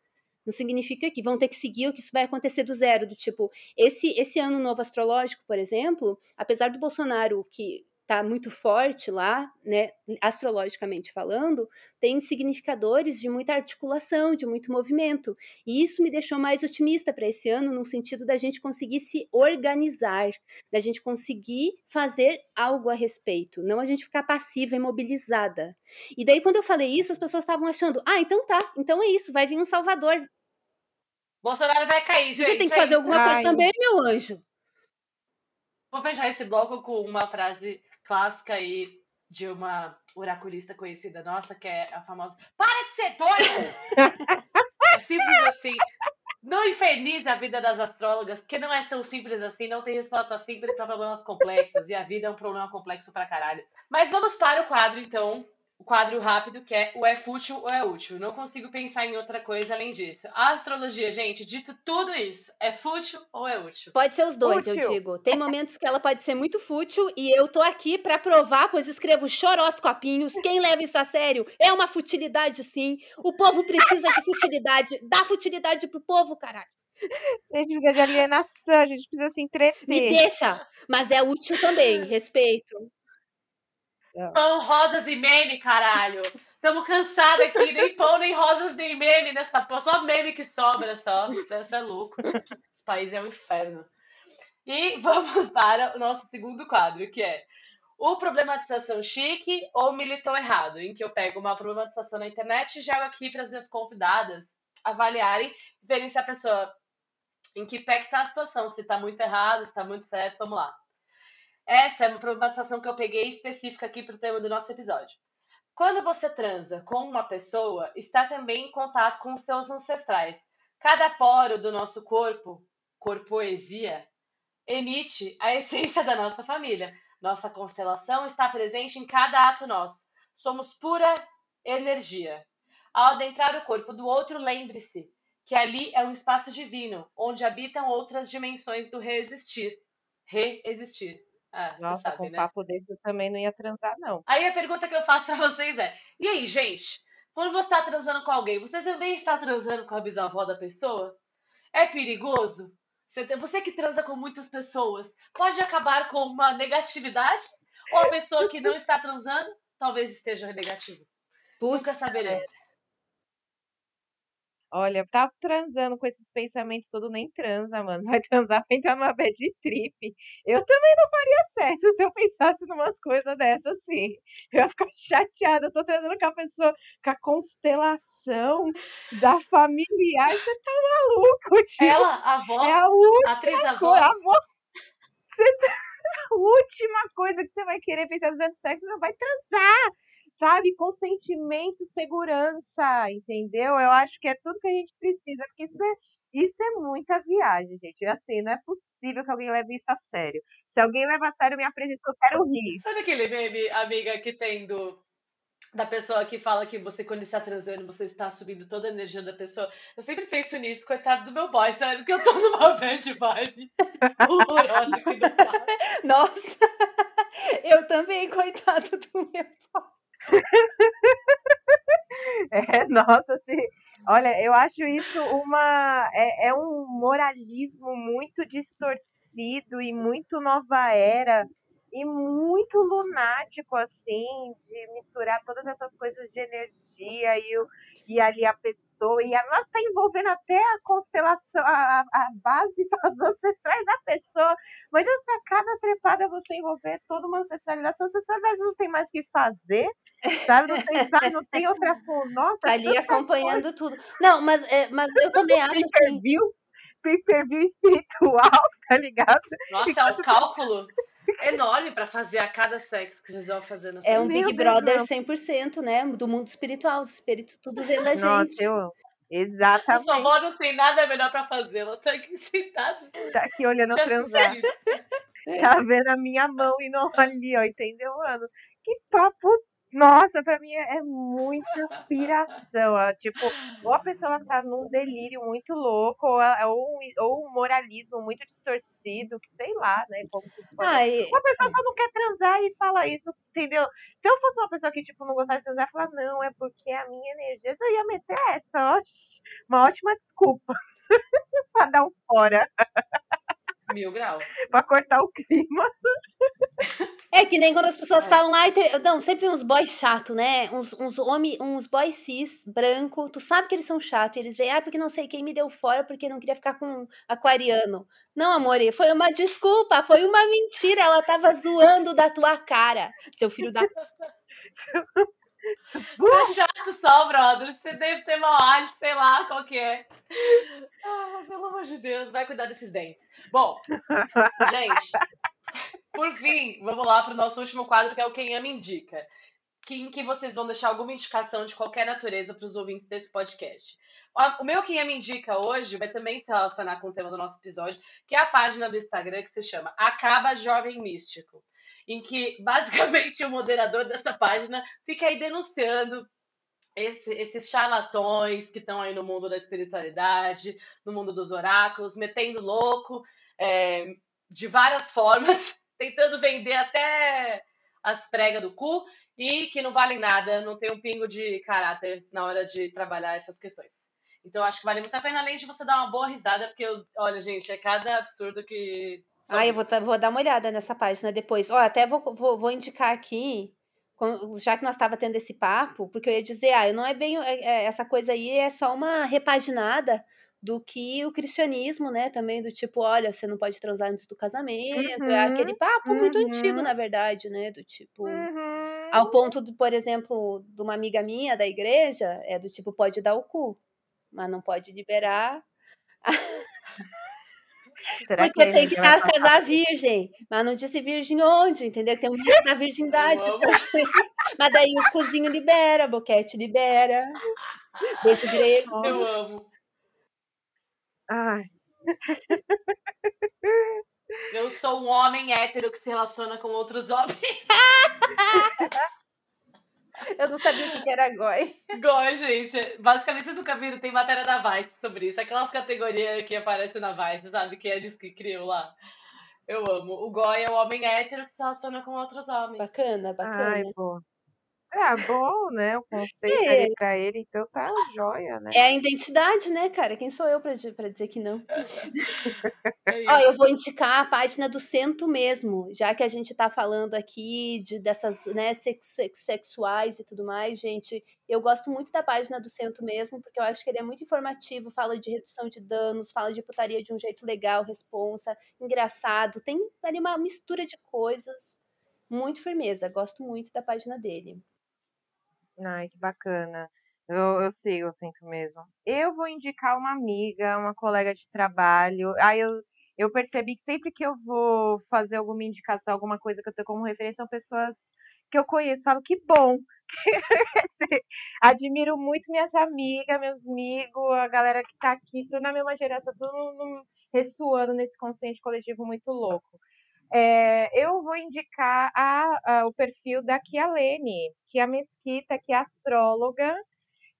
Não significa que vão ter que seguir ou que isso vai acontecer do zero. Do tipo, esse, esse ano novo astrológico, por exemplo, apesar do Bolsonaro, que está muito forte lá, né, astrologicamente falando, tem significadores de muita articulação, de muito movimento. E isso me deixou mais otimista para esse ano, no sentido da gente conseguir se organizar, da gente conseguir fazer algo a respeito, não a gente ficar passiva, imobilizada. E daí, quando eu falei isso, as pessoas estavam achando: ah, então tá, então é isso, vai vir um Salvador. Bolsonaro vai cair, gente. Você tem que fazer é alguma Ai. coisa também, meu anjo. Vou fechar esse bloco com uma frase clássica aí de uma oraculista conhecida nossa, que é a famosa Para de ser doido! É simples assim. Não infernize a vida das astrólogas, porque não é tão simples assim, não tem resposta simples para problemas complexos, e a vida é um problema complexo pra caralho. Mas vamos para o quadro, então, o quadro rápido, que é o é fútil ou é útil. Não consigo pensar em outra coisa além disso. A astrologia, gente, dito tudo isso, é fútil ou é útil? Pode ser os dois, eu digo. Tem momentos que ela pode ser muito fútil e eu tô aqui pra provar, pois escrevo choroscopinhos. Quem leva isso a sério é uma futilidade, sim. O povo precisa de futilidade. Dá futilidade pro povo, caralho. A gente precisa de alienação, a gente precisa se Me entreter. deixa. Mas é útil também. Respeito. Pão, rosas e meme, caralho! Estamos cansados aqui, nem pão, nem rosas, nem meme nessa porra. Só meme que sobra, só. Isso é louco. Esse país é um inferno. E vamos para o nosso segundo quadro, que é o problematização chique ou militou errado, em que eu pego uma problematização na internet e jogo aqui para as minhas convidadas avaliarem, verem se a pessoa em que pé que tá a situação, se tá muito errado, se tá muito certo, vamos lá. Essa é uma problematização que eu peguei específica aqui para o tema do nosso episódio. Quando você transa com uma pessoa, está também em contato com seus ancestrais. Cada poro do nosso corpo, corpoesia, emite a essência da nossa família. Nossa constelação está presente em cada ato nosso. Somos pura energia. Ao adentrar o corpo do outro, lembre-se que ali é um espaço divino, onde habitam outras dimensões do reexistir. Reexistir. Ah, Nossa, sabe, com um né? papo desse eu também não ia transar, não. Aí a pergunta que eu faço pra vocês é: e aí, gente? Quando você está transando com alguém, você também está transando com a bisavó da pessoa? É perigoso? Você, que transa com muitas pessoas, pode acabar com uma negatividade? Ou a pessoa que não está transando talvez esteja negativa? Nunca saberemos. Olha, tá transando com esses pensamentos todos, nem transa, mano. Você vai transar pra entrar numa bad trip. Eu também não faria certo se eu pensasse numas coisas dessas assim. Eu ia ficar chateada. Eu tô transando com a pessoa, com a constelação da familiar. Você tá maluco, tio? Ela, a avó, É a a última atriz avó, coisa. amor. Você tá... A última coisa que você vai querer pensar durante o sexo, meu, vai transar. Sabe? Consentimento, segurança, entendeu? Eu acho que é tudo que a gente precisa, porque isso é, isso é muita viagem, gente. Assim, não é possível que alguém leve isso a sério. Se alguém leva a sério, me apresenta que eu quero rir. Sabe aquele meme, amiga, que tem do. Da pessoa que fala que você, quando está transando, você está subindo toda a energia da pessoa. Eu sempre penso nisso, coitado do meu boy, sério, porque eu tô numa bad vibe horrorosa quarto. Nossa, eu também, coitado do meu. É, nossa, assim, olha, eu acho isso uma é, é um moralismo muito distorcido e muito nova era e muito lunático assim de misturar todas essas coisas de energia e, o, e ali a pessoa e a nós está envolvendo até a constelação a, a- a base os ancestrais da pessoa. Mas essa cada trepada você envolver toda uma ancestralidade essa ancestralidade não tem mais o que fazer sabe não tem sabe, não tem outra fo- nossa Tá ali acompanhando tudo. Não, mas, é, mas eu também acho assim. pay-per-view, espiritual, tá ligado? Nossa, é um cálculo enorme pra fazer a cada sexo que eles vão fazer na sua É um vida. Meu Big Deus, Brother não. 100%, né? Do mundo espiritual. Os espíritos tudo vendo a gente. Nossa, eu Exatamente. sua avó não tem nada melhor pra fazer, ela tá aqui sentada Tá aqui olhando transar. Tá vendo a minha mão e não ali, ó, entendeu, mano? Que papo. Nossa, pra mim é, é muita piração. ó, Tipo, ou a pessoa tá num delírio muito louco, ou, ou, um- ou um moralismo muito distorcido, que sei lá, né? Como que isso pode Ai, Uma pessoa só não quer transar e fala isso, entendeu? Se eu fosse uma pessoa que, tipo, não gostasse de transar, falar, não, é porque a minha energia. Eu ia meter essa, ó, uma ótima desculpa pra dar um fora, Mil graus. pra cortar o clima. É que nem quando as pessoas É. falam, ai, te- não, sempre uns boys chato, né? Uns, uns homem, uns boys cis, branco, tu sabe que eles são chatos, e eles vêm, ah, porque não sei quem me deu fora, porque não queria ficar com um aquariano. Não, amor, foi uma desculpa, foi uma mentira, ela tava zoando da tua cara, seu filho da... Você é chato só, brother. Você deve ter mau hálito, sei lá qual que é. Ah, pelo amor de Deus, vai cuidar desses dentes. Bom, gente, por fim, vamos lá pro nosso último quadro, que é o Quem Ama Indica. Em que vocês vão deixar alguma indicação de qualquer natureza para os ouvintes desse podcast. O meu Quem Me Indica hoje vai também se relacionar com o tema do nosso episódio, que é a página do Instagram que se chama Acaba Jovem Místico, em que basicamente o moderador dessa página fica aí denunciando esse, esses charlatões que estão aí no mundo da espiritualidade, no mundo dos oráculos, metendo louco é, de várias formas, tentando vender até as pregas do cu e que não valem nada, não tem um pingo de caráter na hora de trabalhar essas questões. Então, acho que vale muito a pena, além de você dar uma boa risada, porque, olha, gente, é cada absurdo que. Ah, eu vou, vou, dar uma olhada nessa página depois. Ó, até vou, vou, vou indicar aqui, já que nós estava tendo esse papo, porque eu ia dizer, ah, eu não é bem. É, é, essa coisa aí é só uma repaginada do que o cristianismo, né? Também do tipo, olha, você não pode transar antes do casamento. Uhum, é aquele papo uhum. muito antigo, uhum. na verdade, né? Do tipo. Uhum. Ao ponto, do, por exemplo, de uma amiga minha da igreja, é do tipo, pode dar o cu mas não pode liberar. Será Porque que tem que estar, casar virgem, mas não disse virgem onde, entendeu? Tem um mito da virgindade. mas daí o cozinho libera, boquete libera. Beijo grego. Eu amo. Ai. Eu sou um homem hétero que se relaciona com outros homens. Eu não sabia o que era GOI. GOI, gente. Basicamente, vocês nunca viram, tem matéria da Vice sobre isso. Aquelas categorias que aparecem na Vice, sabe? Que é eles que criam lá. Eu amo. O GOI é o homem hétero que se relaciona com outros homens. Bacana, bacana. Ai, pô. É bom, né? O conceito é. ali pra ele, então tá joia, né? É a identidade, né, cara? Quem sou eu pra, pra dizer que não? É Ó, eu vou indicar a página do Cento mesmo, já que a gente tá falando aqui de dessas, né, sex, sex, sexuais e tudo mais, gente. Eu gosto muito da página do Cento mesmo, porque eu acho que ele é muito informativo, fala de redução de danos, fala de putaria de um jeito legal, responsa, engraçado, tem ali uma mistura de coisas. Muito firmeza, gosto muito da página dele. Ai, que bacana. Eu, eu sigo, eu sinto mesmo. Eu vou indicar uma amiga, uma colega de trabalho. Aí eu, eu percebi que sempre que eu vou fazer alguma indicação, alguma coisa que eu tenho como referência, são pessoas que eu conheço. Falo, que bom. Admiro muito minhas amigas, meus amigos, a galera que tá aqui, tudo na mesma geração, tudo ressoando nesse consciente coletivo muito louco. É, eu vou indicar a, a, o perfil da Kialene, que é a Mesquita, que é astróloga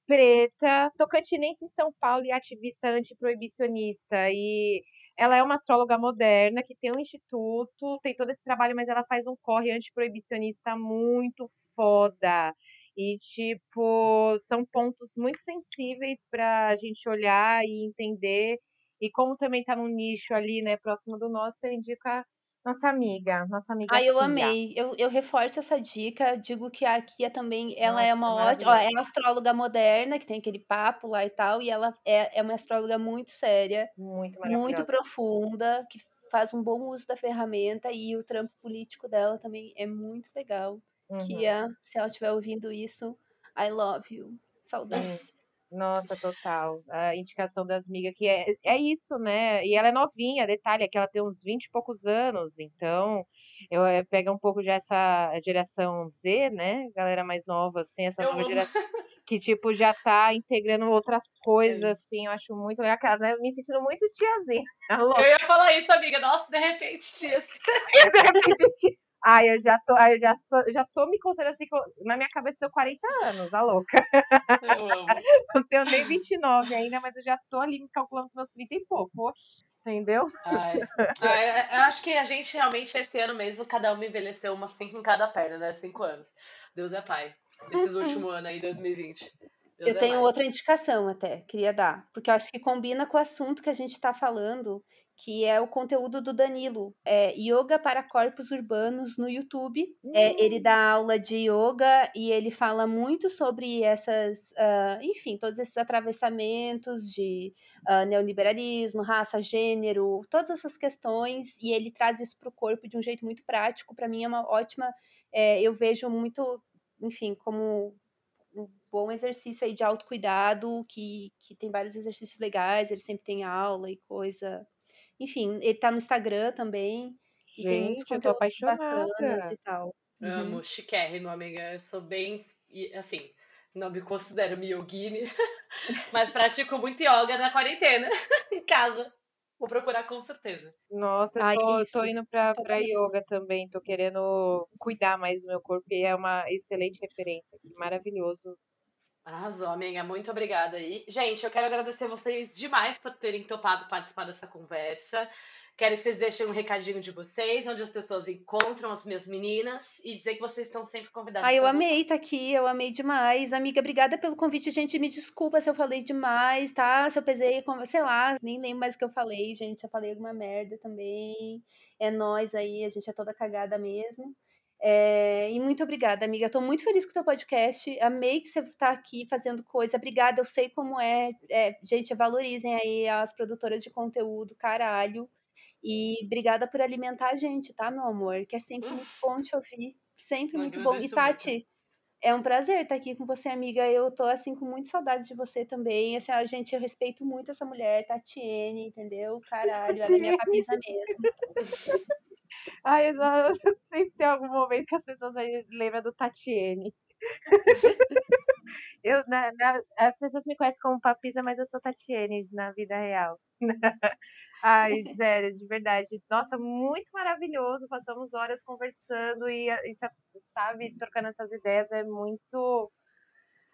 preta, tocantinense em São Paulo e ativista antiproibicionista. E ela é uma astróloga moderna que tem um instituto, tem todo esse trabalho, mas ela faz um corre antiproibicionista muito foda. E, tipo, são pontos muito sensíveis para a gente olhar e entender. E como também está num nicho ali, né, próximo do nosso, eu indico a nossa amiga, nossa amiga Ah, eu Kia. amei. Eu, eu reforço essa dica. Digo que a Kia também, ela é uma ótima. Ó, é uma astróloga moderna, que tem aquele papo lá e tal, e ela é, é uma astróloga muito séria, Muito muito profunda, que faz um bom uso da ferramenta, e o trampo político dela também é muito legal. Uhum. Kia, se ela estiver ouvindo isso, I love you. Saudades. Nossa, total. A indicação das migas, que é, é isso, né? E ela é novinha, detalhe, é que ela tem uns 20 e poucos anos, então eu é, pega um pouco já essa geração Z, né? Galera mais nova, assim, essa eu nova geração. Que, tipo, já tá integrando outras coisas, assim, eu acho muito legal. Aquelas, né? Me sentindo muito tiazinha. Eu ia falar isso, amiga. Nossa, de repente, tia. de repente, tia. Ai, eu já tô, eu já, sou, já tô me considerando assim, na minha cabeça eu tenho 40 anos, a louca. Eu amo. Não tenho nem 29 ainda, mas eu já tô ali me calculando com meus 30 e pouco, entendeu? Ai. Ai, eu acho que a gente realmente, esse ano mesmo, cada um envelheceu umas 5 em cada perna, né? 5 anos. Deus é pai. Esses uhum. últimos anos aí, 2020. Deus eu é tenho mais. outra indicação até, queria dar, porque eu acho que combina com o assunto que a gente está falando, que é o conteúdo do Danilo, é Yoga para Corpos Urbanos no YouTube. Uhum. É, ele hum. dá aula de yoga e ele fala muito sobre essas, uh, enfim, todos esses atravessamentos de uh, neoliberalismo, raça, gênero, todas essas questões, e ele traz isso para o corpo de um jeito muito prático. Para mim é uma ótima, é, eu vejo muito, enfim, como um bom exercício aí de autocuidado, que, que tem vários exercícios legais, ele sempre tem aula e coisa enfim, ele tá no Instagram também. E tem muitos Gente, eu tô conteúdos bacanas apaixonada. e tal. Uhum. Amo, chiquérrimo, amiga. Eu sou bem, assim, não me considero miyogini, mas pratico muito yoga na quarentena, em casa. Vou procurar com certeza. Nossa, eu tô, tô indo pra, pra yoga também, tô querendo cuidar mais do meu corpo e é uma excelente referência aqui, maravilhoso. Arrasou, amiga. Muito obrigada aí. Gente, eu quero agradecer vocês demais por terem topado participar dessa conversa. Quero que vocês deixem um recadinho de vocês, onde as pessoas encontram as minhas meninas e dizer que vocês estão sempre convidadas. Ah, eu amei estar tá aqui, eu amei demais. Amiga, obrigada pelo convite. Gente, me desculpa se eu falei demais, tá? Se eu pesei, sei lá, nem lembro mais o que eu falei, gente. Eu falei alguma merda também. É nós aí, a gente é toda cagada mesmo. É, e muito obrigada, amiga. Estou muito feliz com o teu podcast. Amei que você está aqui fazendo coisa. Obrigada, eu sei como é. é. Gente, valorizem aí as produtoras de conteúdo, caralho. E obrigada por alimentar a gente, tá, meu amor? Que é sempre muito bom te ouvir. Sempre muito bom. E Tati, muito. é um prazer estar aqui com você, amiga. Eu tô, assim, com muita saudade de você também. Assim, a gente, eu respeito muito essa mulher, Tatiene, entendeu? Caralho, ela é minha papisa mesmo. Ai, eu, sempre tem algum momento que as pessoas lembram do Tatiene. eu, na, na, as pessoas me conhecem como Papisa, mas eu sou Tatiene na vida real. Ai, sério, de verdade. Nossa, muito maravilhoso. Passamos horas conversando e, e sabe, trocando essas ideias. É muito.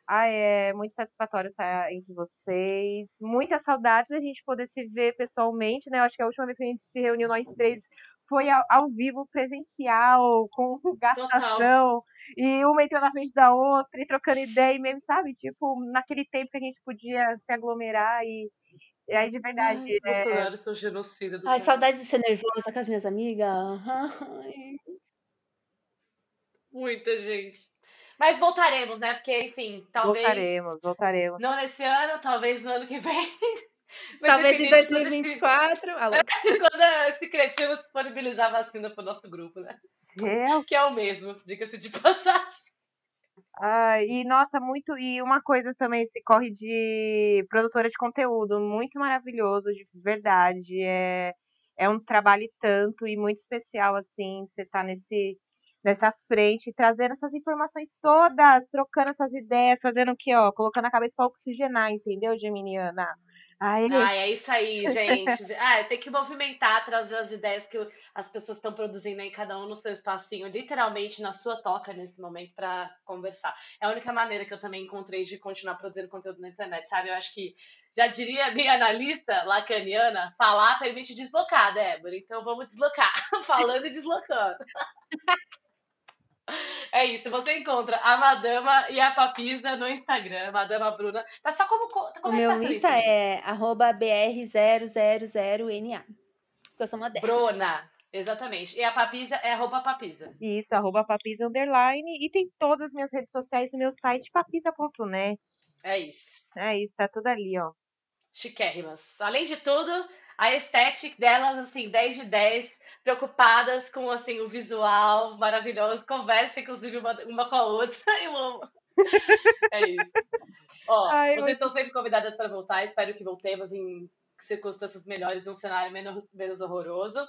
Ai, é muito satisfatório estar entre vocês. Muitas saudades a gente poder se ver pessoalmente, né? Eu acho que a última vez que a gente se reuniu, nós três, foi ao, ao vivo, presencial, com gastação. Total. E uma entrando na frente da outra e trocando ideia, e mesmo, sabe? Tipo, naquele tempo que a gente podia se aglomerar e e aí, de verdade. Ai, é... Bolsonaro, seu genocida. Do Ai, saudade de ser nervosa com as minhas amigas. Ai. Muita gente. Mas voltaremos, né? Porque, enfim, talvez. Voltaremos, voltaremos. Não nesse ano, talvez no ano que vem. talvez em 2024. Esse... Quando esse cretino disponibilizar a vacina pro nosso grupo, né? É. Que é o mesmo, diga-se de passagem. Ah, e nossa, muito. E uma coisa também, esse corre de produtora de conteúdo, muito maravilhoso, de verdade. É, é um trabalho tanto e muito especial, assim, você tá nesse, nessa frente, trazendo essas informações todas, trocando essas ideias, fazendo o que, ó? Colocando a cabeça para oxigenar, entendeu, Geminiana? Ah, ele... ah, é isso aí, gente. ah, tem que movimentar, trazer as ideias que as pessoas estão produzindo aí, cada um no seu espacinho, literalmente na sua toca nesse momento para conversar. É a única maneira que eu também encontrei de continuar produzindo conteúdo na internet, sabe? Eu acho que, já diria minha analista lacaniana, falar permite deslocar, Débora. Então vamos deslocar, falando e deslocando. É isso, você encontra a Madama e a Papisa no Instagram, Madama Bruna. Tá só como. como o meu tá Insta é br000na. Eu sou moderna. Bruna, exatamente. E a Papisa é arroba Papisa. Isso, arroba Papisa underline. E tem todas as minhas redes sociais no meu site, papisa.net. É isso. É isso, tá tudo ali, ó. Chiquérrimas. Além de tudo, a estética delas, assim, 10 de 10, preocupadas com, assim, o visual maravilhoso, conversa, inclusive, uma, uma com a outra, eu amo. É isso. Ó, Ai, vocês estão sempre convidadas para voltar, espero que voltemos em circunstâncias melhores, um cenário menos, menos horroroso.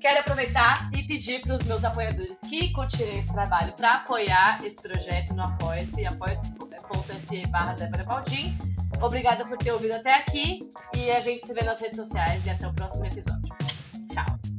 Quero aproveitar e pedir para os meus apoiadores que continuem esse trabalho para apoiar esse projeto no Apoia-se, apoia-se.se barra Débora Baldin. Obrigada por ter ouvido até aqui e a gente se vê nas redes sociais e até o próximo episódio. Tchau!